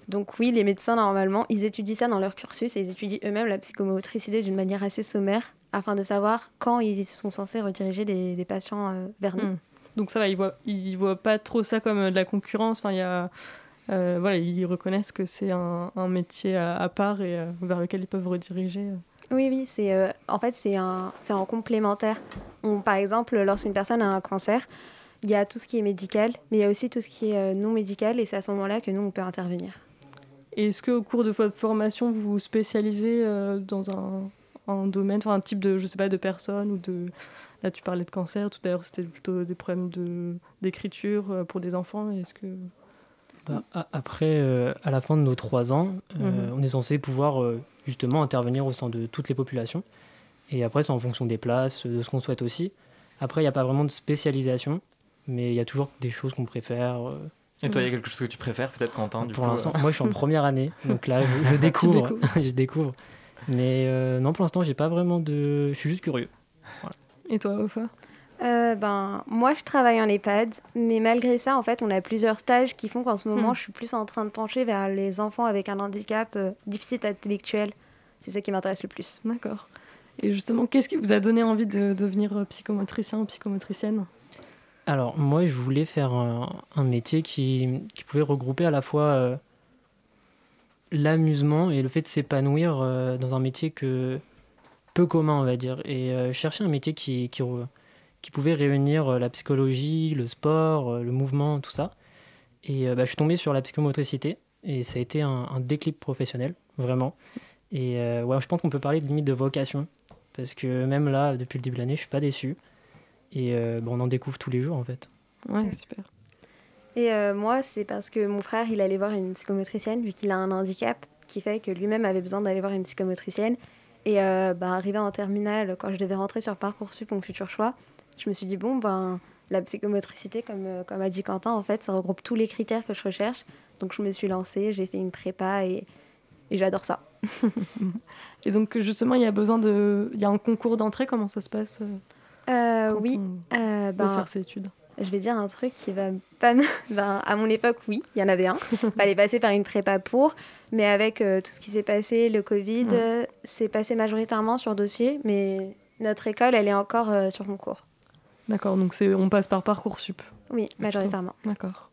Donc oui, les médecins, normalement, ils étudient ça dans leur cursus et ils étudient eux-mêmes la psychomotricité d'une manière assez sommaire afin de savoir quand ils sont censés rediriger des, des patients euh, vers nous. Hmm. Donc ça va, ils voient, ils voient pas trop ça comme euh, de la concurrence. Enfin, y a, euh, voilà, ils reconnaissent que c'est un, un métier à, à part et euh, vers lequel ils peuvent rediriger. Oui, oui, c'est en fait c'est un c'est en complémentaire. On, par exemple, lorsqu'une personne a un cancer, il y a tout ce qui est médical, mais il y a aussi tout ce qui est non médical, et c'est à ce moment-là que nous on peut intervenir. Et est-ce qu'au cours de votre formation, vous vous spécialisez dans un, un domaine, enfin un type de, je sais pas, de personne ou de... Là, tu parlais de cancer, tout à l'heure, c'était plutôt des problèmes de, d'écriture euh, pour des enfants. Est-ce que... Bah, a- après, euh, à la fin de nos trois ans, euh, Mhm. on est censé pouvoir euh, justement intervenir au sein de toutes les populations. Et après, c'est en fonction des places, de ce qu'on souhaite aussi. Après, il n'y a pas vraiment de spécialisation, mais il y a toujours des choses qu'on préfère. euh. Et toi, il y a quelque chose que tu préfères, peut-être, Quentin du Pour coup, l'instant, moi, je suis en première année, donc là, je, découvre. je découvre. Mais euh, non, pour l'instant, j'ai pas vraiment de. Je suis juste curieux. Et toi, Ofa? Euh, ben, moi, je travaille en EHPAD, mais malgré ça, en fait, on a plusieurs stages qui font qu'en ce moment, Hmm. je suis plus en train de pencher vers les enfants avec un handicap euh, déficit intellectuel. C'est ce qui m'intéresse le plus. D'accord. Et justement, qu'est-ce qui vous a donné envie de devenir euh, psychomotricien ou psychomotricienne? Alors, moi, je voulais faire un, un métier qui, qui pouvait regrouper à la fois euh, l'amusement et le fait de s'épanouir euh, dans un métier que peu commun, on va dire. Et euh, chercher un métier qui, qui, qui pouvait réunir euh, la psychologie, le sport, euh, le mouvement, tout ça. Et euh, bah, je suis tombé sur la psychomotricité et ça a été un, un déclic professionnel, vraiment. Et euh, ouais, je pense qu'on peut parler de limite de vocation parce que même là, depuis le début de l'année, je suis pas déçu. Et euh, bah, on en découvre tous les jours en fait. Ouais, super. Et euh, moi, c'est parce que mon frère, il allait voir une psychomotricienne, vu qu'il a un handicap qui fait que lui-même avait besoin d'aller voir une psychomotricienne. Et euh, bah, arrivé en terminale, quand je devais rentrer sur Parcoursup, mon futur choix, je me suis dit, bon, ben, la psychomotricité, comme, euh, comme a dit Quentin, en fait, ça regroupe tous les critères que je recherche. Donc je me suis lancée, j'ai fait une prépa et, et j'adore ça. Et donc, justement, il y a besoin de. Il y a un concours d'entrée, comment ça se passe euh, oui, on euh, ben, faire ses études? Je vais dire un truc qui va pas ben, à mon époque, oui, il y en avait un. Fallait passer par une prépa pour. Mais avec euh, tout ce qui s'est passé, le Covid, Ouais. euh, c'est passé majoritairement sur dossier. Mais notre école, elle est encore euh, sur concours. D'accord, donc c'est on passe par Parcoursup. Oui, majoritairement. D'accord.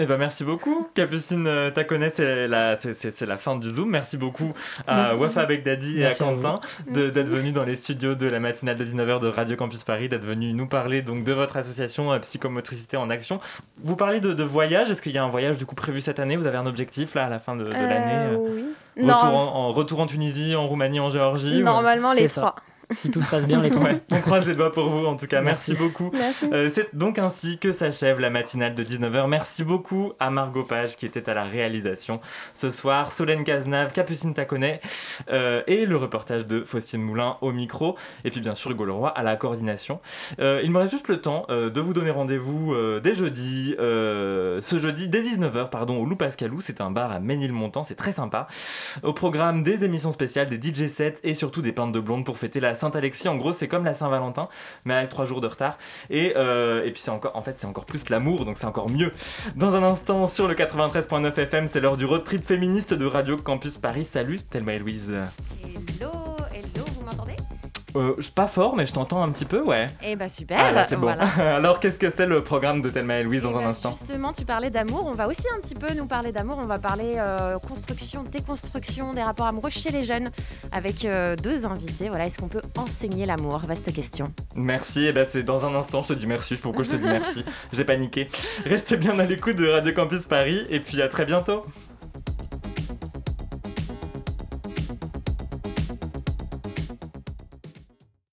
Eh ben merci beaucoup. Capucine euh, Taconnet, c'est la, c'est, la fin du Zoom. Merci beaucoup à Merci. Wafa Begdadi et Merci à à Quentin de- d'être venus dans les studios de la matinale de 19h de Radio Campus Paris, d'être venus nous parler donc de votre association euh, Psychomotricité en Action. Vous parlez de, de voyage. Est-ce qu'il y a un voyage du coup prévu cette année? Vous avez un objectif là à la fin de, de l'année euh, oui. Retour, Non. en, en- retour en Tunisie, en Roumanie, en Géorgie ou- Normalement, les ça. Si tout se passe bien, les trois. Ouais, on croise les doigts pour vous en tout cas. Merci, Merci. beaucoup. Euh, c'est donc ainsi que s'achève la matinale de 19h. Merci beaucoup à Margot Page qui était à la réalisation ce soir, Solène Cazenave, Capucine Taconnet euh, et le reportage de Faustine Moulin au micro. Et puis bien sûr Hugo Leroy à la coordination. Euh, il me reste juste le temps euh, de vous donner rendez-vous euh, dès jeudi, euh, ce jeudi dès 19h pardon, au Loup Pascalou. C'est un bar à Ménilmontant, c'est très sympa. Au programme des émissions spéciales, des DJ sets et surtout des pintes de blonde pour fêter la Saint-Alexis. En gros, c'est comme la Saint-Valentin, mais avec trois jours de retard. Et, euh, et puis c'est encore, en fait, c'est encore plus l'amour, donc c'est encore mieux. Dans un instant, sur le 93.9 FM, c'est l'heure du road trip féministe de Radio Campus Paris. Salut, Thelma et Louise. Hello, Euh, pas fort, mais je t'entends un petit peu, ouais. Eh bah super, Ah, là, c'est bon. voilà. Alors, qu'est-ce que c'est le programme de Thelma et Louise dans Eh un ben, instant? Justement, tu parlais d'amour. On va aussi un petit peu nous parler d'amour. On va parler euh, construction, déconstruction des rapports amoureux chez les jeunes avec euh, deux invités. Voilà, est-ce qu'on peut enseigner l'amour? Vaste question. Merci, et ben c'est dans un instant, je te dis merci, je pourquoi je te dis merci, j'ai paniqué. Restez bien à l'écoute de Radio Campus Paris, et puis à très bientôt.